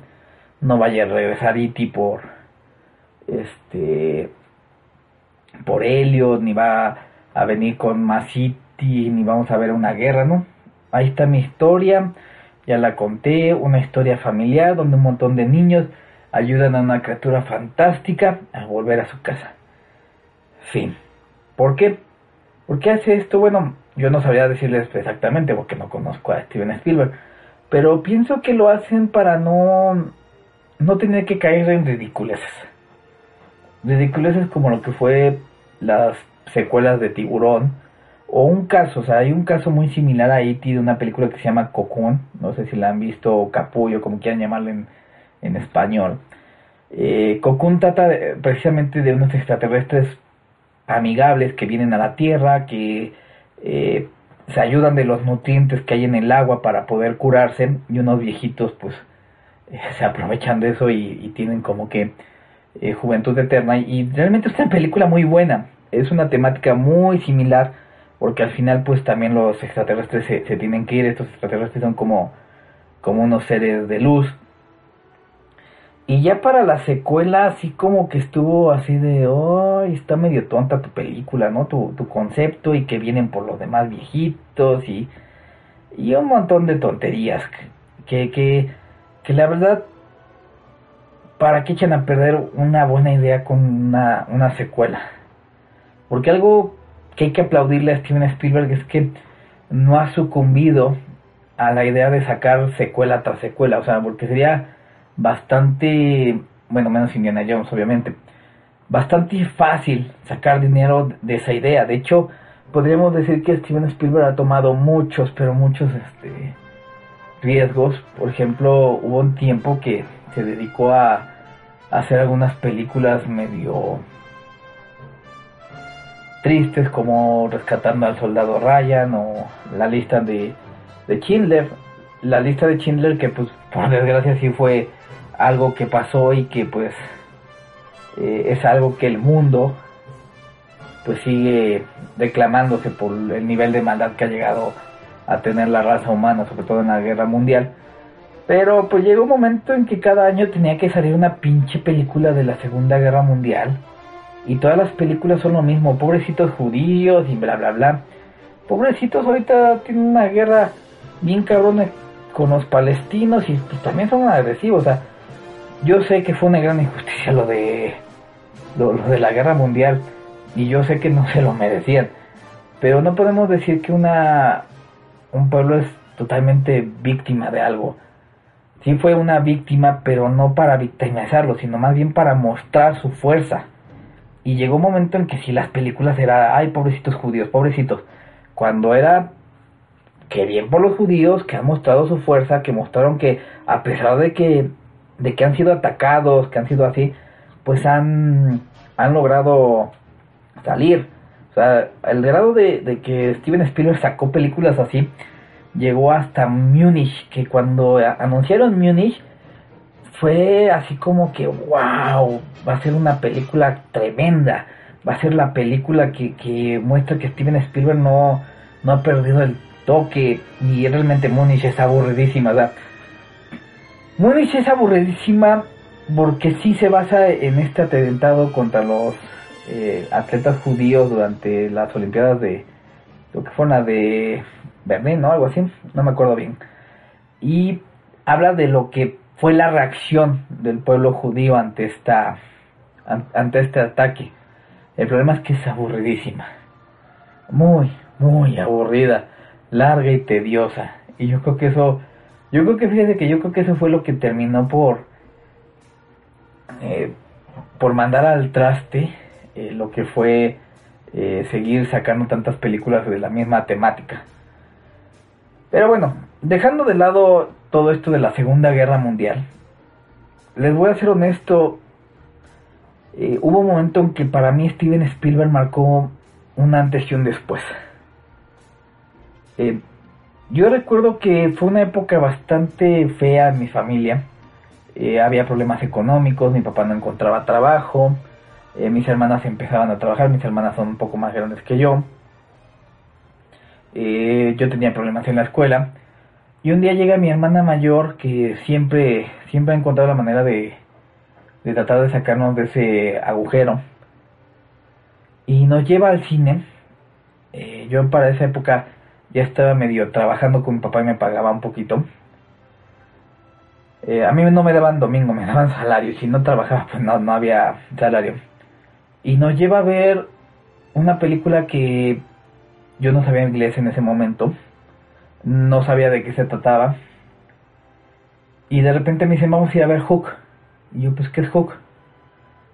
No vaya a regresar E.T. por este por Elliot, ni va a venir con más City, ni vamos a ver una guerra, ¿no? Ahí está mi historia, ya la conté, una historia familiar donde un montón de niños ayudan a una criatura fantástica a volver a su casa. Fin. ¿Por qué? ¿Por qué hace esto? Bueno, yo no sabría decirles exactamente porque no conozco a Steven Spielberg, pero pienso que lo hacen para no no tener que caer en ridiculeces ridiculeces como lo que fue las secuelas de Tiburón o un caso, o sea, hay un caso muy similar a E.T. de una película que se llama Cocoon, no sé si la han visto, o Capullo, como quieran llamarlo en, en español. Eh, Cocoon trata precisamente de unos extraterrestres amigables que vienen a la Tierra, que eh, se ayudan de los nutrientes que hay en el agua para poder curarse, y unos viejitos pues [laughs] se aprovechan de eso y tienen como que eh, Juventud Eterna y realmente es una película muy buena. Es una temática muy similar porque al final pues también los extraterrestres se, tienen que ir. Estos extraterrestres son como, como unos seres de luz. Y ya para la secuela, así como que estuvo así de, oh, está medio tonta tu película, ¿no? Tu, tu concepto y que vienen por los demás viejitos y, y un montón de tonterías que, que, que la verdad ¿para qué echan a perder una buena idea con una, una secuela? Porque algo que hay que aplaudirle a Steven Spielberg es que no ha sucumbido a la idea de sacar secuela tras secuela, o sea, porque sería bastante, bueno, menos Indiana Jones, obviamente, bastante fácil sacar dinero de esa idea. De hecho, podríamos decir que Steven Spielberg ha tomado muchos, pero muchos este, riesgos. Por ejemplo, hubo un tiempo que se dedicó a hacer algunas películas medio tristes como Rescatando al Soldado Ryan o la lista de, de Schindler. La lista de Schindler que pues por desgracia sí fue algo que pasó y que pues eh, es algo que el mundo pues sigue reclamándose por el nivel de maldad que ha llegado a tener la raza humana, sobre todo en la guerra mundial. Pero pues llegó un momento en que cada año tenía que salir una pinche película de la Segunda Guerra Mundial. Y todas las películas son lo mismo, pobrecitos judíos y bla bla bla. Pobrecitos ahorita tienen una guerra bien cabrona con los palestinos y pues también son agresivos. O sea, yo sé que fue una gran injusticia lo de lo, de la guerra mundial y yo sé que no se lo merecían. Pero no podemos decir que una un pueblo es totalmente víctima de algo sí fue una víctima, pero no para victimizarlo, sino más bien para mostrar su fuerza. Y llegó un momento en que si las películas eran, ay, pobrecitos judíos, pobrecitos. Cuando era que bien por los judíos, que han mostrado su fuerza, que mostraron que a pesar de que, de que han sido atacados, que han sido así, pues han, han logrado salir. El grado de, que Steven Spielberg sacó películas así, llegó hasta Múnich, que cuando anunciaron Múnich, fue así como que, wow, va a ser una película tremenda, va a ser la película que, que muestra que Steven Spielberg no, no ha perdido el toque y realmente Múnich es aburridísima, ¿verdad? Múnich es aburridísima porque sí se basa en este atentado contra los eh, atletas judíos durante las Olimpiadas de, lo que fue una de Berlín, ¿no? Algo así, no me acuerdo bien. Y habla de lo que fue la reacción del pueblo judío ante esta ante este ataque. El problema es que es aburridísima. Muy, muy aburrida, larga y tediosa. Y yo creo que eso, yo creo que fíjese que yo creo que eso fue lo que terminó por eh, por mandar al traste eh, lo que fue eh, seguir sacando tantas películas de la misma temática. Pero bueno, dejando de lado todo esto de la Segunda Guerra Mundial, les voy a ser honesto, eh, hubo un momento en que para mí Steven Spielberg marcó un antes y un después. Yo recuerdo que fue una época bastante fea en mi familia. Había problemas económicos, mi papá no encontraba trabajo, mis hermanas empezaban a trabajar, mis hermanas son un poco más grandes que yo. yo tenía problemas en la escuela y un día llega mi hermana mayor que siempre, siempre ha encontrado la manera de, tratar de sacarnos de ese agujero. Y nos lleva al cine. Eh, yo para esa época ya estaba medio trabajando con mi papá y me pagaba un poquito. Eh, a mí no me daban domingo, me [laughs] daban salario. Si no trabajaba, pues no, no había salario. Y nos lleva a ver una película que yo no sabía inglés en ese momento no sabía de qué se trataba. Y de repente me dicen, vamos a ir a ver Hook. Y yo, pues, ¿qué es Hook?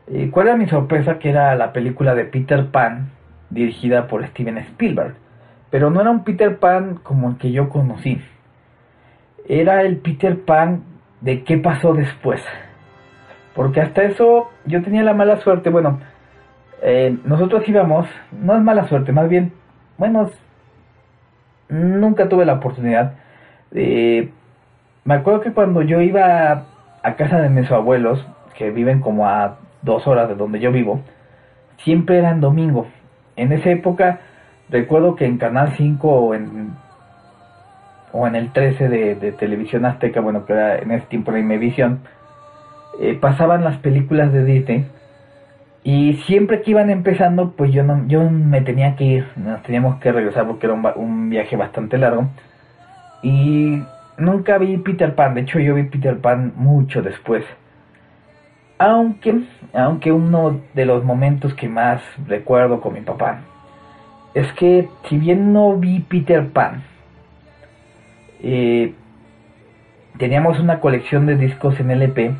¿Y cuál era mi sorpresa? Que era la película de Peter Pan, dirigida por Steven Spielberg. Pero no era un Peter Pan como el que yo conocí. Era el Peter Pan de qué pasó después. Porque hasta eso yo tenía la mala suerte. Bueno, eh, nosotros íbamos, no es mala suerte, más bien, bueno, nunca tuve la oportunidad. me acuerdo que cuando yo iba a casa de mis abuelos, que viven como a dos horas de donde yo vivo, siempre eran domingo. En esa época recuerdo que en Canal 5 o en, o en el 13 de, Televisión Azteca, bueno, que era en ese tiempo de Imevisión, eh, pasaban las películas de Disney y siempre que iban empezando, pues yo no, yo me tenía que ir, nos teníamos que regresar porque era un, viaje bastante largo. Y nunca vi Peter Pan, de hecho yo vi Peter Pan mucho después. Aunque, aunque uno de los momentos que más recuerdo con mi papá es que si bien no vi Peter Pan, eh, teníamos una colección de discos en LP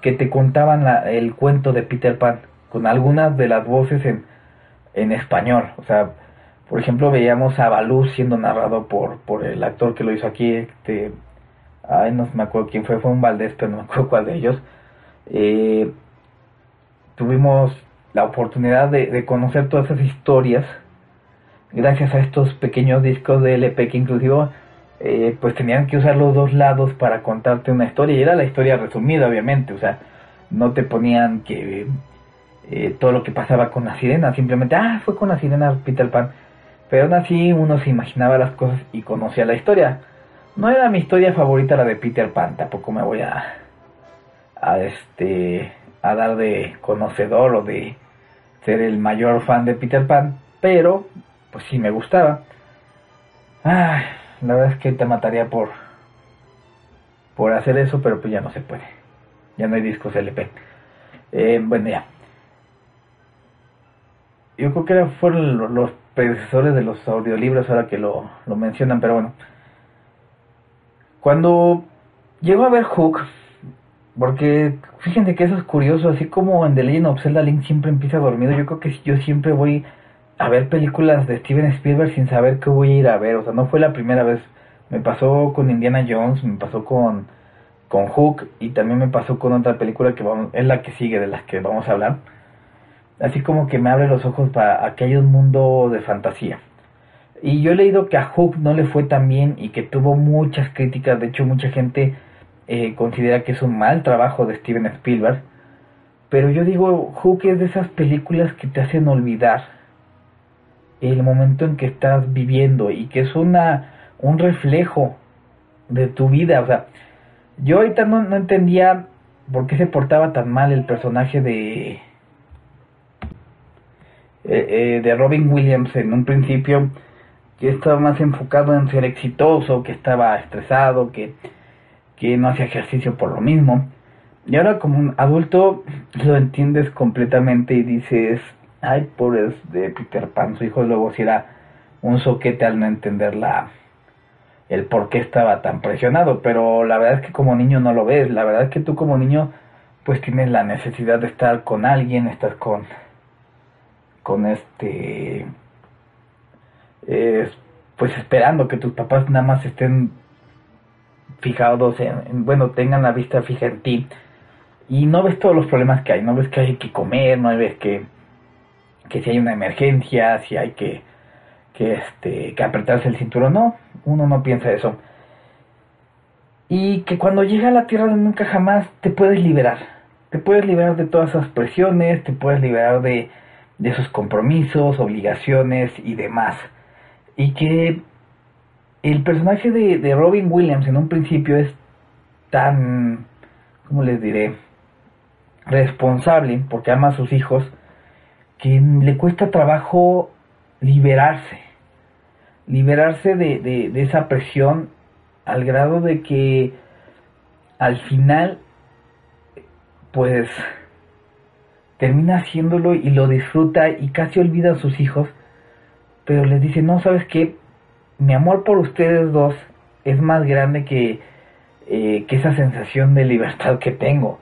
que te contaban el cuento de Peter Pan con algunas de las voces en, en español. O sea, por ejemplo, veíamos a Balú siendo narrado por, por el actor que lo hizo aquí, este, ay, no me acuerdo quién fue, fue un Valdés, pero no me acuerdo cuál de ellos. Eh, tuvimos la oportunidad de, conocer todas esas historias gracias a estos pequeños discos de LP que inclusive eh, pues tenían que usar los dos lados para contarte una historia y era la historia resumida obviamente, o sea, no te ponían que eh, todo lo que pasaba con la sirena, simplemente, ah, fue con la sirena Peter Pan. Pero aún así uno se imaginaba las cosas y conocía la historia. No era mi historia favorita la de Peter Pan, tampoco me voy a, a este a dar de conocedor o de ser el mayor fan de Peter Pan, pero pues sí me gustaba. Ay, la verdad es que te mataría por por hacer eso, pero pues ya no se puede. Ya no hay discos LP. Eh, bueno, ya yo creo que fueron los predecesores de los audiolibros ahora que lo, mencionan, pero bueno. Cuando llegó a ver Hook, Porque fíjense que eso es curioso, así como en The Legend of Zelda Link siempre empieza dormido, yo creo que yo siempre voy a ver películas de Steven Spielberg sin saber qué voy a ir a ver, o sea, no fue la primera vez, me pasó con Indiana Jones, me pasó con, con Hook y también me pasó con otra película que vamos, es la que sigue de las que vamos a hablar, así como que me abre los ojos para un mundo de fantasía. Y yo he leído que a Hook no le fue tan bien y que tuvo muchas críticas, de hecho mucha gente eh, considera que es un mal trabajo de Steven Spielberg. Pero yo digo, Hook es de esas películas que te hacen olvidar el momento en que estás viviendo y que es una un reflejo de tu vida. O sea, yo ahorita no, no entendía por qué se portaba tan mal el personaje de eh, eh, de Robin Williams en un principio que estaba más enfocado en ser exitoso, que estaba estresado, que que no hacía ejercicio por lo mismo. Y ahora como un adulto lo entiendes completamente y dices, ay, pobres de Peter Pan, su hijo luego si era un soquete al no entender la, el por qué estaba tan presionado, pero la verdad es que como niño no lo ves, la verdad es que tú como niño pues tienes la necesidad de estar con alguien, estás con con este pues esperando que tus papás nada más estén fijados en, bueno, tengan la vista fija en ti y no ves todos los problemas que hay, no ves que hay que comer, no ves que, que si hay una emergencia, si hay que, que, este, que apretarse el cinturón, no, uno no piensa eso. Y que cuando llega a la tierra nunca jamás te puedes liberar, te puedes liberar de todas esas presiones, te puedes liberar de, de esos compromisos, obligaciones y demás. Y que el personaje de, Robin Williams en un principio es tan, ¿cómo les diré? Responsable, porque ama a sus hijos, que le cuesta trabajo liberarse, liberarse de, de, esa presión al grado de que al final, pues, termina haciéndolo y lo disfruta y casi olvida a sus hijos, pero les dice, no, ¿sabes qué? mi amor por ustedes dos es más grande que, eh, que esa sensación de libertad que tengo.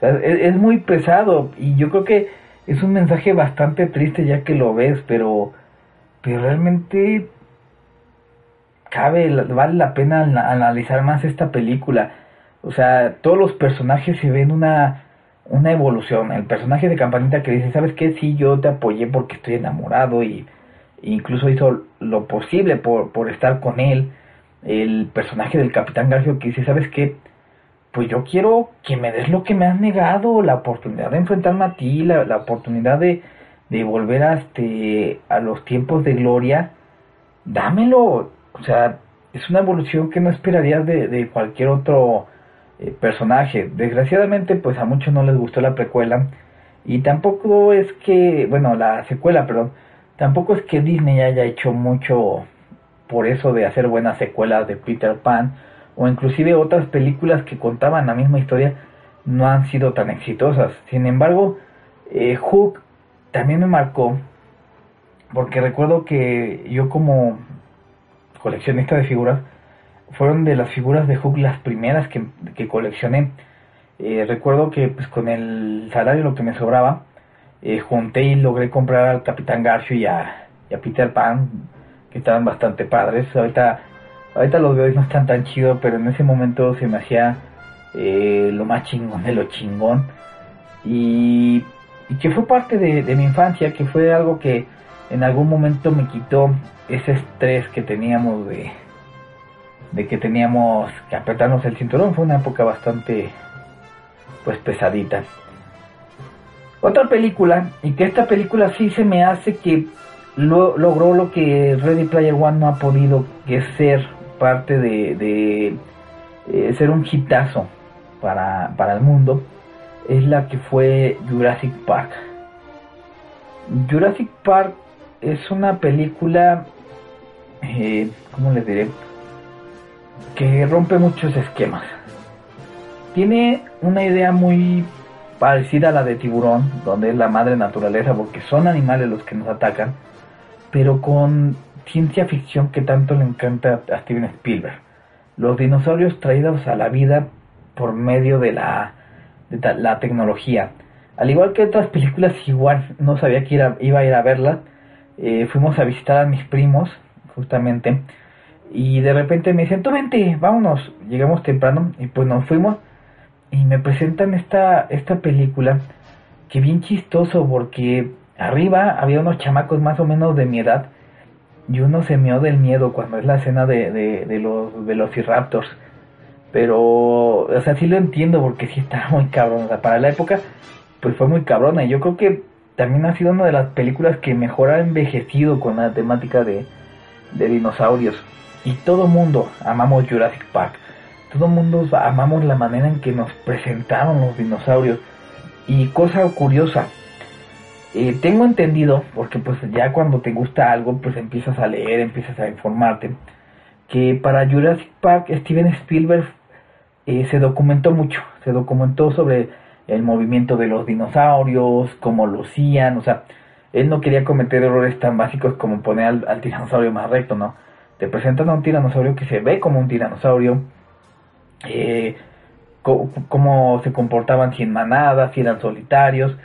es, muy pesado y yo creo que es un mensaje bastante triste ya que lo ves, pero, pero realmente cabe, vale la pena analizar más esta película. O sea, todos los personajes se ven una, una evolución. El personaje de Campanita que dice, ¿sabes qué? Sí, yo te apoyé porque estoy enamorado y incluso hizo lo posible por, por estar con él. El personaje del Capitán Garfio que dice, ¿sabes qué? Pues yo quiero que me des lo que me has negado, la oportunidad de enfrentarme a ti, la, la oportunidad de, de volver a, este, a los tiempos de gloria, dámelo. O sea, es una evolución que no esperarías de, de cualquier otro eh, personaje. Desgraciadamente, pues a muchos no les gustó la precuela. Y tampoco es que, bueno, la secuela, perdón, Tampoco es que Disney haya hecho mucho por eso de hacer buenas secuelas de Peter Pan o inclusive otras películas que contaban la misma historia no han sido tan exitosas. Sin embargo, eh, Hook también me marcó porque recuerdo que yo como coleccionista de figuras fueron de las figuras de Hook las primeras que, que coleccioné. Eh, recuerdo que pues con el salario lo que me sobraba eh, junté y logré comprar al Capitán Garfio y a, Peter Pan, que estaban bastante padres. Ahorita, ahorita los veo y no están tan chidos, pero en ese momento se me hacía eh, lo más chingón de lo chingón. Y, que fue parte de, de mi infancia, que fue algo que en algún momento me quitó ese estrés que teníamos de, de que teníamos que apretarnos el cinturón. Fue una época bastante pues pesadita. Otra película, y que esta película sí se me hace que logró lo que Ready Player One no ha podido, que ser parte de, eh, ser un hitazo para, para el mundo, es la que fue Jurassic Park. Jurassic Park es una película, eh, ¿cómo les diré? Que rompe muchos esquemas. Tiene una idea muy parecida a la de tiburón, donde es la madre naturaleza, porque son animales los que nos atacan, pero con ciencia ficción que tanto le encanta a Steven Spielberg. Los dinosaurios traídos a la vida por medio de la de la tecnología. Al igual que otras películas, igual no sabía que iba a ir a verla. Eh, fuimos a visitar a mis primos, justamente. Y de repente me dicen, tú vente, vámonos. Llegamos temprano y pues nos fuimos. Y me presentan esta, esta película que bien chistoso porque arriba había unos chamacos más o menos de mi edad y uno se meó del miedo cuando es la escena de, de, los velociraptors. Pero, o sea, sí lo entiendo porque sí está [laughs] muy cabrón. O sea, para la época, pues fue muy cabrona. Y yo creo que también ha sido una de las películas que mejor ha envejecido con la temática de, de dinosaurios. Y todo mundo amamos Jurassic Park. Todo mundo amamos la manera en que nos presentaron los dinosaurios. Y cosa curiosa, eh, tengo entendido, porque pues ya cuando te gusta algo, pues empiezas a leer, empiezas a informarte, que para Jurassic Park Steven Spielberg eh, se documentó mucho, se documentó sobre el movimiento de los dinosaurios, cómo lucían, o sea, él no quería cometer errores tan básicos como poner al, tiranosaurio más recto, ¿no? Te presentan a un tiranosaurio que se ve como un tiranosaurio, eh, cómo se comportaban si en manadas, si eran solitarios.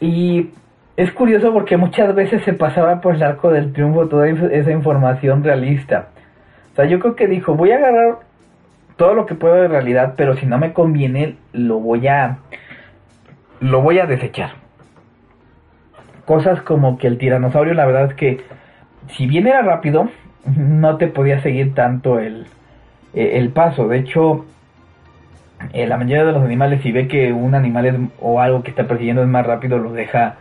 Y es curioso porque muchas veces se pasaba por el arco del triunfo toda esa información realista. O sea, yo creo que dijo, voy a agarrar todo lo que puedo de realidad, pero si no me conviene, lo voy a lo voy a desechar. Cosas como que el tiranosaurio, la verdad es que si bien era rápido, no te podía seguir tanto el, el paso. De hecho, eh, la mayoría de los animales, si ve que un animal es, o algo que está persiguiendo es más rápido, lo deja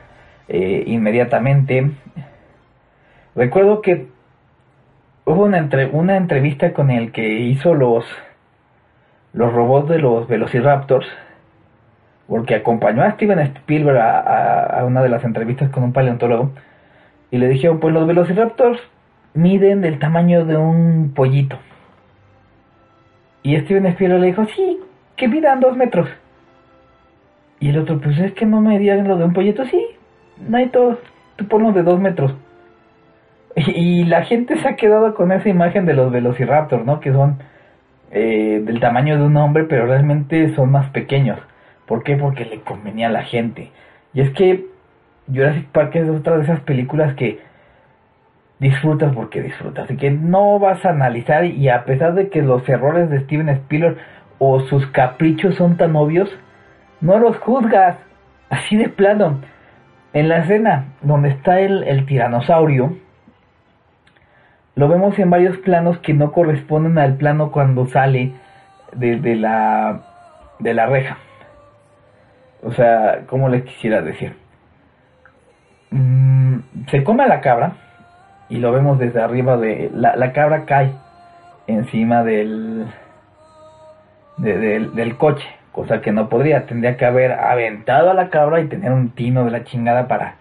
eh, inmediatamente. Recuerdo que hubo una, entre, una entrevista con el que hizo los, los robots de los Velociraptors, porque acompañó a Steven Spielberg a, una de las entrevistas con un paleontólogo, y le dijeron, pues los Velociraptors miden del tamaño de un pollito. Y Steven Spielberg le dijo, sí, que midan dos metros. Y el otro, pues es que no me digan lo de un pollito, sí, no hay todo, tú ponlo de dos metros. [laughs] Y, la gente se ha quedado con esa imagen de los velociraptors, ¿no? Que son eh, del tamaño de un hombre, pero realmente son más pequeños. ¿Por qué? Porque le convenía a la gente. Y es que Jurassic Park es otra de esas películas que disfrutas porque disfrutas. Y que no vas a analizar y a pesar de que los errores de Steven Spielberg o sus caprichos son tan obvios, no los juzgas. Así de plano. En la escena donde está el, el tiranosaurio, lo vemos en varios planos que no corresponden al plano cuando sale de, la, de la reja. O sea, ¿cómo les quisiera decir? Mm, se come a la cabra y lo vemos desde arriba de... La, la cabra cae encima del, del coche, cosa que no podría, tendría que haber aventado a la cabra y tener un tino de la chingada para,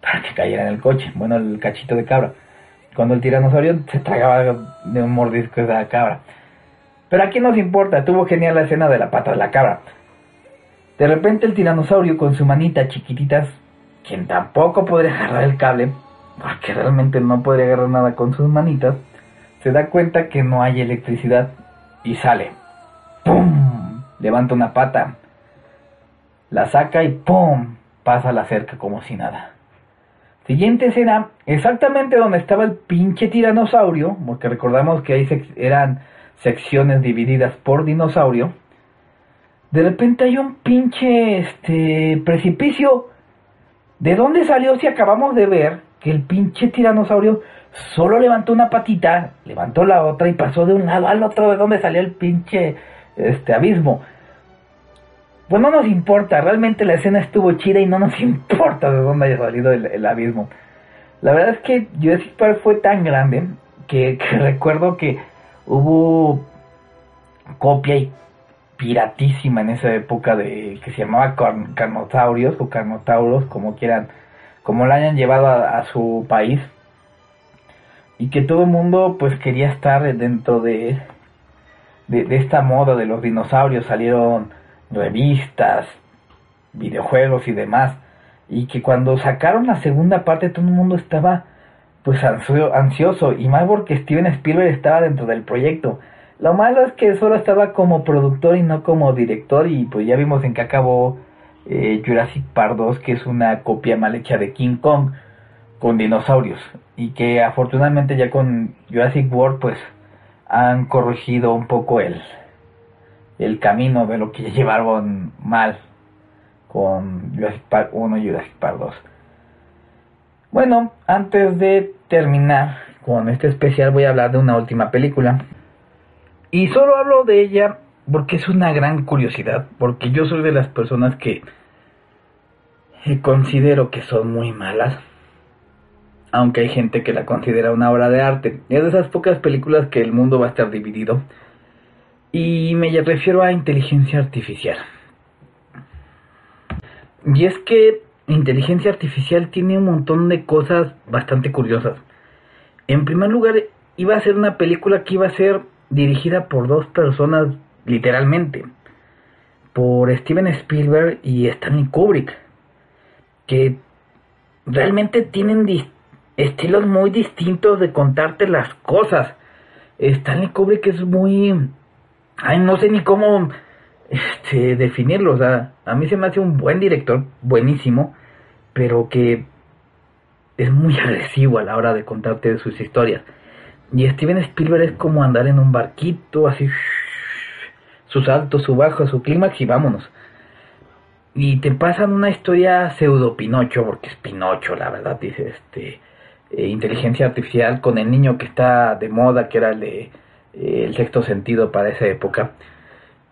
para que cayera en el coche, bueno, el cachito de cabra, cuando el tiranosaurio se tragaba de un mordisco de la cabra. Pero aquí nos importa, tuvo genial la escena de la pata de la cabra. De repente el tiranosaurio con su manita chiquititas, quien tampoco podría agarrar el cable, porque realmente no podría agarrar nada con sus manitas, se da cuenta que no hay electricidad y sale. ¡pum! Levanta una pata, la saca y ¡pum! pasa la cerca como si nada. Siguiente escena, exactamente donde estaba el pinche tiranosaurio, porque recordamos que ahí eran secciones divididas por dinosaurio. De repente hay un pinche este precipicio. ¿De dónde salió si acabamos de ver que el pinche tiranosaurio solo levantó una patita, levantó la otra y pasó de un lado al otro de dónde salió el pinche este abismo. Pues no nos importa, realmente la escena estuvo chida y no nos [laughs] importa de dónde haya salido el, abismo. La verdad es que Jurassic Park fue tan grande que, [laughs] recuerdo que hubo copia y piratísima en esa época de que se llamaba carnotaurios o carnotauros, como quieran, como la hayan llevado a, a su país y que todo el mundo pues quería estar dentro de, de, esta moda de los dinosaurios salieron revistas, videojuegos y demás. Y que cuando sacaron la segunda parte todo el mundo estaba pues ansioso y más porque Steven Spielberg estaba dentro del proyecto. Lo malo es que solo estaba como productor y no como director y pues ya vimos en qué acabó eh, Jurassic Park 2, que es una copia mal hecha de King Kong con dinosaurios y que afortunadamente ya con Jurassic World pues han corregido un poco el, el camino de lo que [laughs] llevaron mal con Jurassic Park 1 y Jurassic Park 2. Bueno, antes de terminar con este especial voy a hablar de una última película. Y solo hablo de ella porque es una gran curiosidad, porque yo soy de las personas que considero que son muy malas, aunque hay gente que la considera una obra de arte. Es de esas pocas películas que el mundo va a estar dividido. Y me refiero a inteligencia artificial. Y es que inteligencia artificial tiene un montón de cosas bastante curiosas. En primer lugar, iba a ser una película que iba a ser dirigida por dos personas literalmente, por Steven Spielberg y Stanley Kubrick, que realmente tienen estilos muy distintos de contarte las cosas. Stanley Kubrick es muy... Ay, no sé ni cómo este, definirlo. O sea, a mí se me hace un buen director, buenísimo, pero que es muy agresivo a la hora de contarte sus historias. Y Steven Spielberg es como andar en un barquito, así, sus altos, su bajo, su clímax y vámonos. Y te pasan una historia pseudo Pinocho, porque es Pinocho, la verdad, dice este. Eh, inteligencia artificial con el niño que está de moda, que era el eh, sexto sentido para esa época.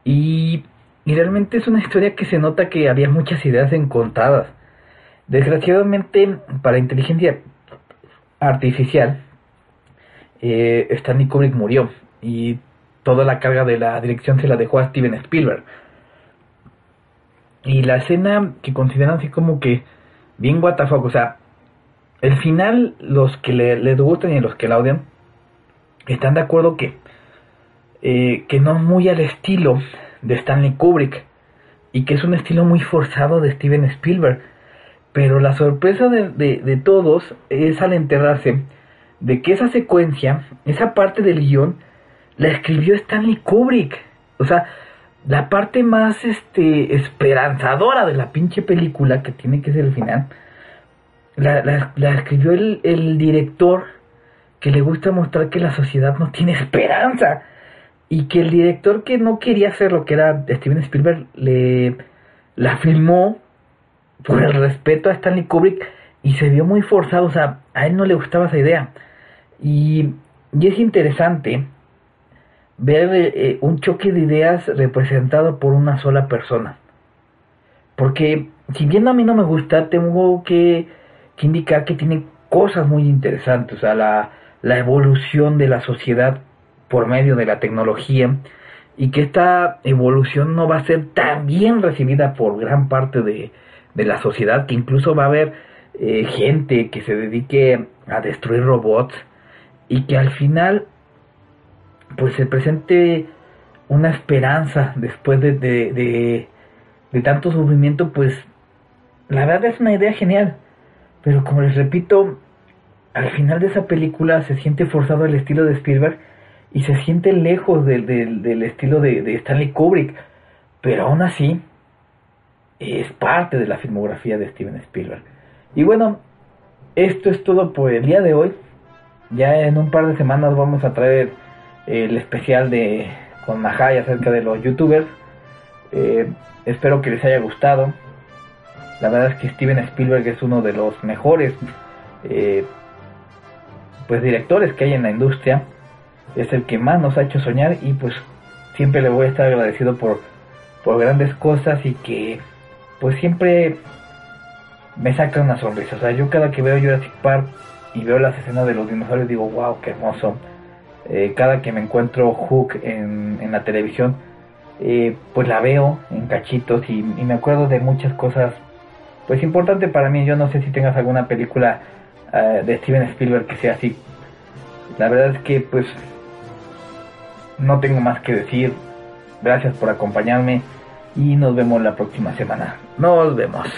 Y, y realmente es una historia que se nota que había muchas ideas encontradas. Desgraciadamente, para inteligencia artificial, eh, Stanley Kubrick murió y toda la carga de la dirección se la dejó a Steven Spielberg. Y la escena que consideran así como que bien what o sea, el final, los que le, les gustan y los que la odian, están de acuerdo que, eh, que no es muy al estilo de Stanley Kubrick y que es un estilo muy forzado de Steven Spielberg pero la sorpresa de, todos es al enterarse de que esa secuencia, esa parte del guion, la escribió Stanley Kubrick. O sea, la parte más este, esperanzadora de la pinche película, que tiene que ser el final, la, la, escribió el, el, director que le gusta mostrar que la sociedad no tiene esperanza. Y que el director que no quería hacer lo que era Steven Spielberg, le la filmó por el respeto a Stanley Kubrick y se vio muy forzado, o sea, a él no le gustaba esa idea. Y, y es interesante ver eh, un choque de ideas representado por una sola persona. Porque si bien a mí no me gusta, tengo que, que indicar que tiene cosas muy interesantes, o sea, la, evolución de la sociedad por medio de la tecnología y que esta evolución no va a ser tan bien recibida por gran parte de, de la sociedad, que incluso va a haber eh, gente que se dedique a destruir robots y que al final pues se presente una esperanza después de, de, de, tanto sufrimiento, pues la verdad es una idea genial. Pero como les repito, al final de esa película se siente forzado el estilo de Spielberg y se siente lejos del estilo de, de, Stanley Kubrick. Pero aún así, es parte de la filmografía de Steven Spielberg. Y bueno, esto es todo por el día de hoy. Ya en un par de semanas vamos a traer el especial de con Mahai acerca de los youtubers. Eh, espero que les haya gustado. La verdad es que Steven Spielberg es uno de los mejores eh, pues directores que hay en la industria. Es el que más nos ha hecho soñar y pues siempre le voy a estar agradecido por, por grandes cosas y que pues siempre me saca una sonrisa. O sea, yo cada que veo Jurassic Park y veo las escenas de los dinosaurios digo, wow, qué hermoso. Eh, cada que me encuentro Hook en, en la televisión, eh, pues la veo en cachitos y, me acuerdo de muchas cosas, pues importante para mí. Yo no sé si tengas alguna película eh, de Steven Spielberg que sea así. La verdad es que pues no tengo más que decir. Gracias por acompañarme y nos vemos la próxima semana. Nos vemos.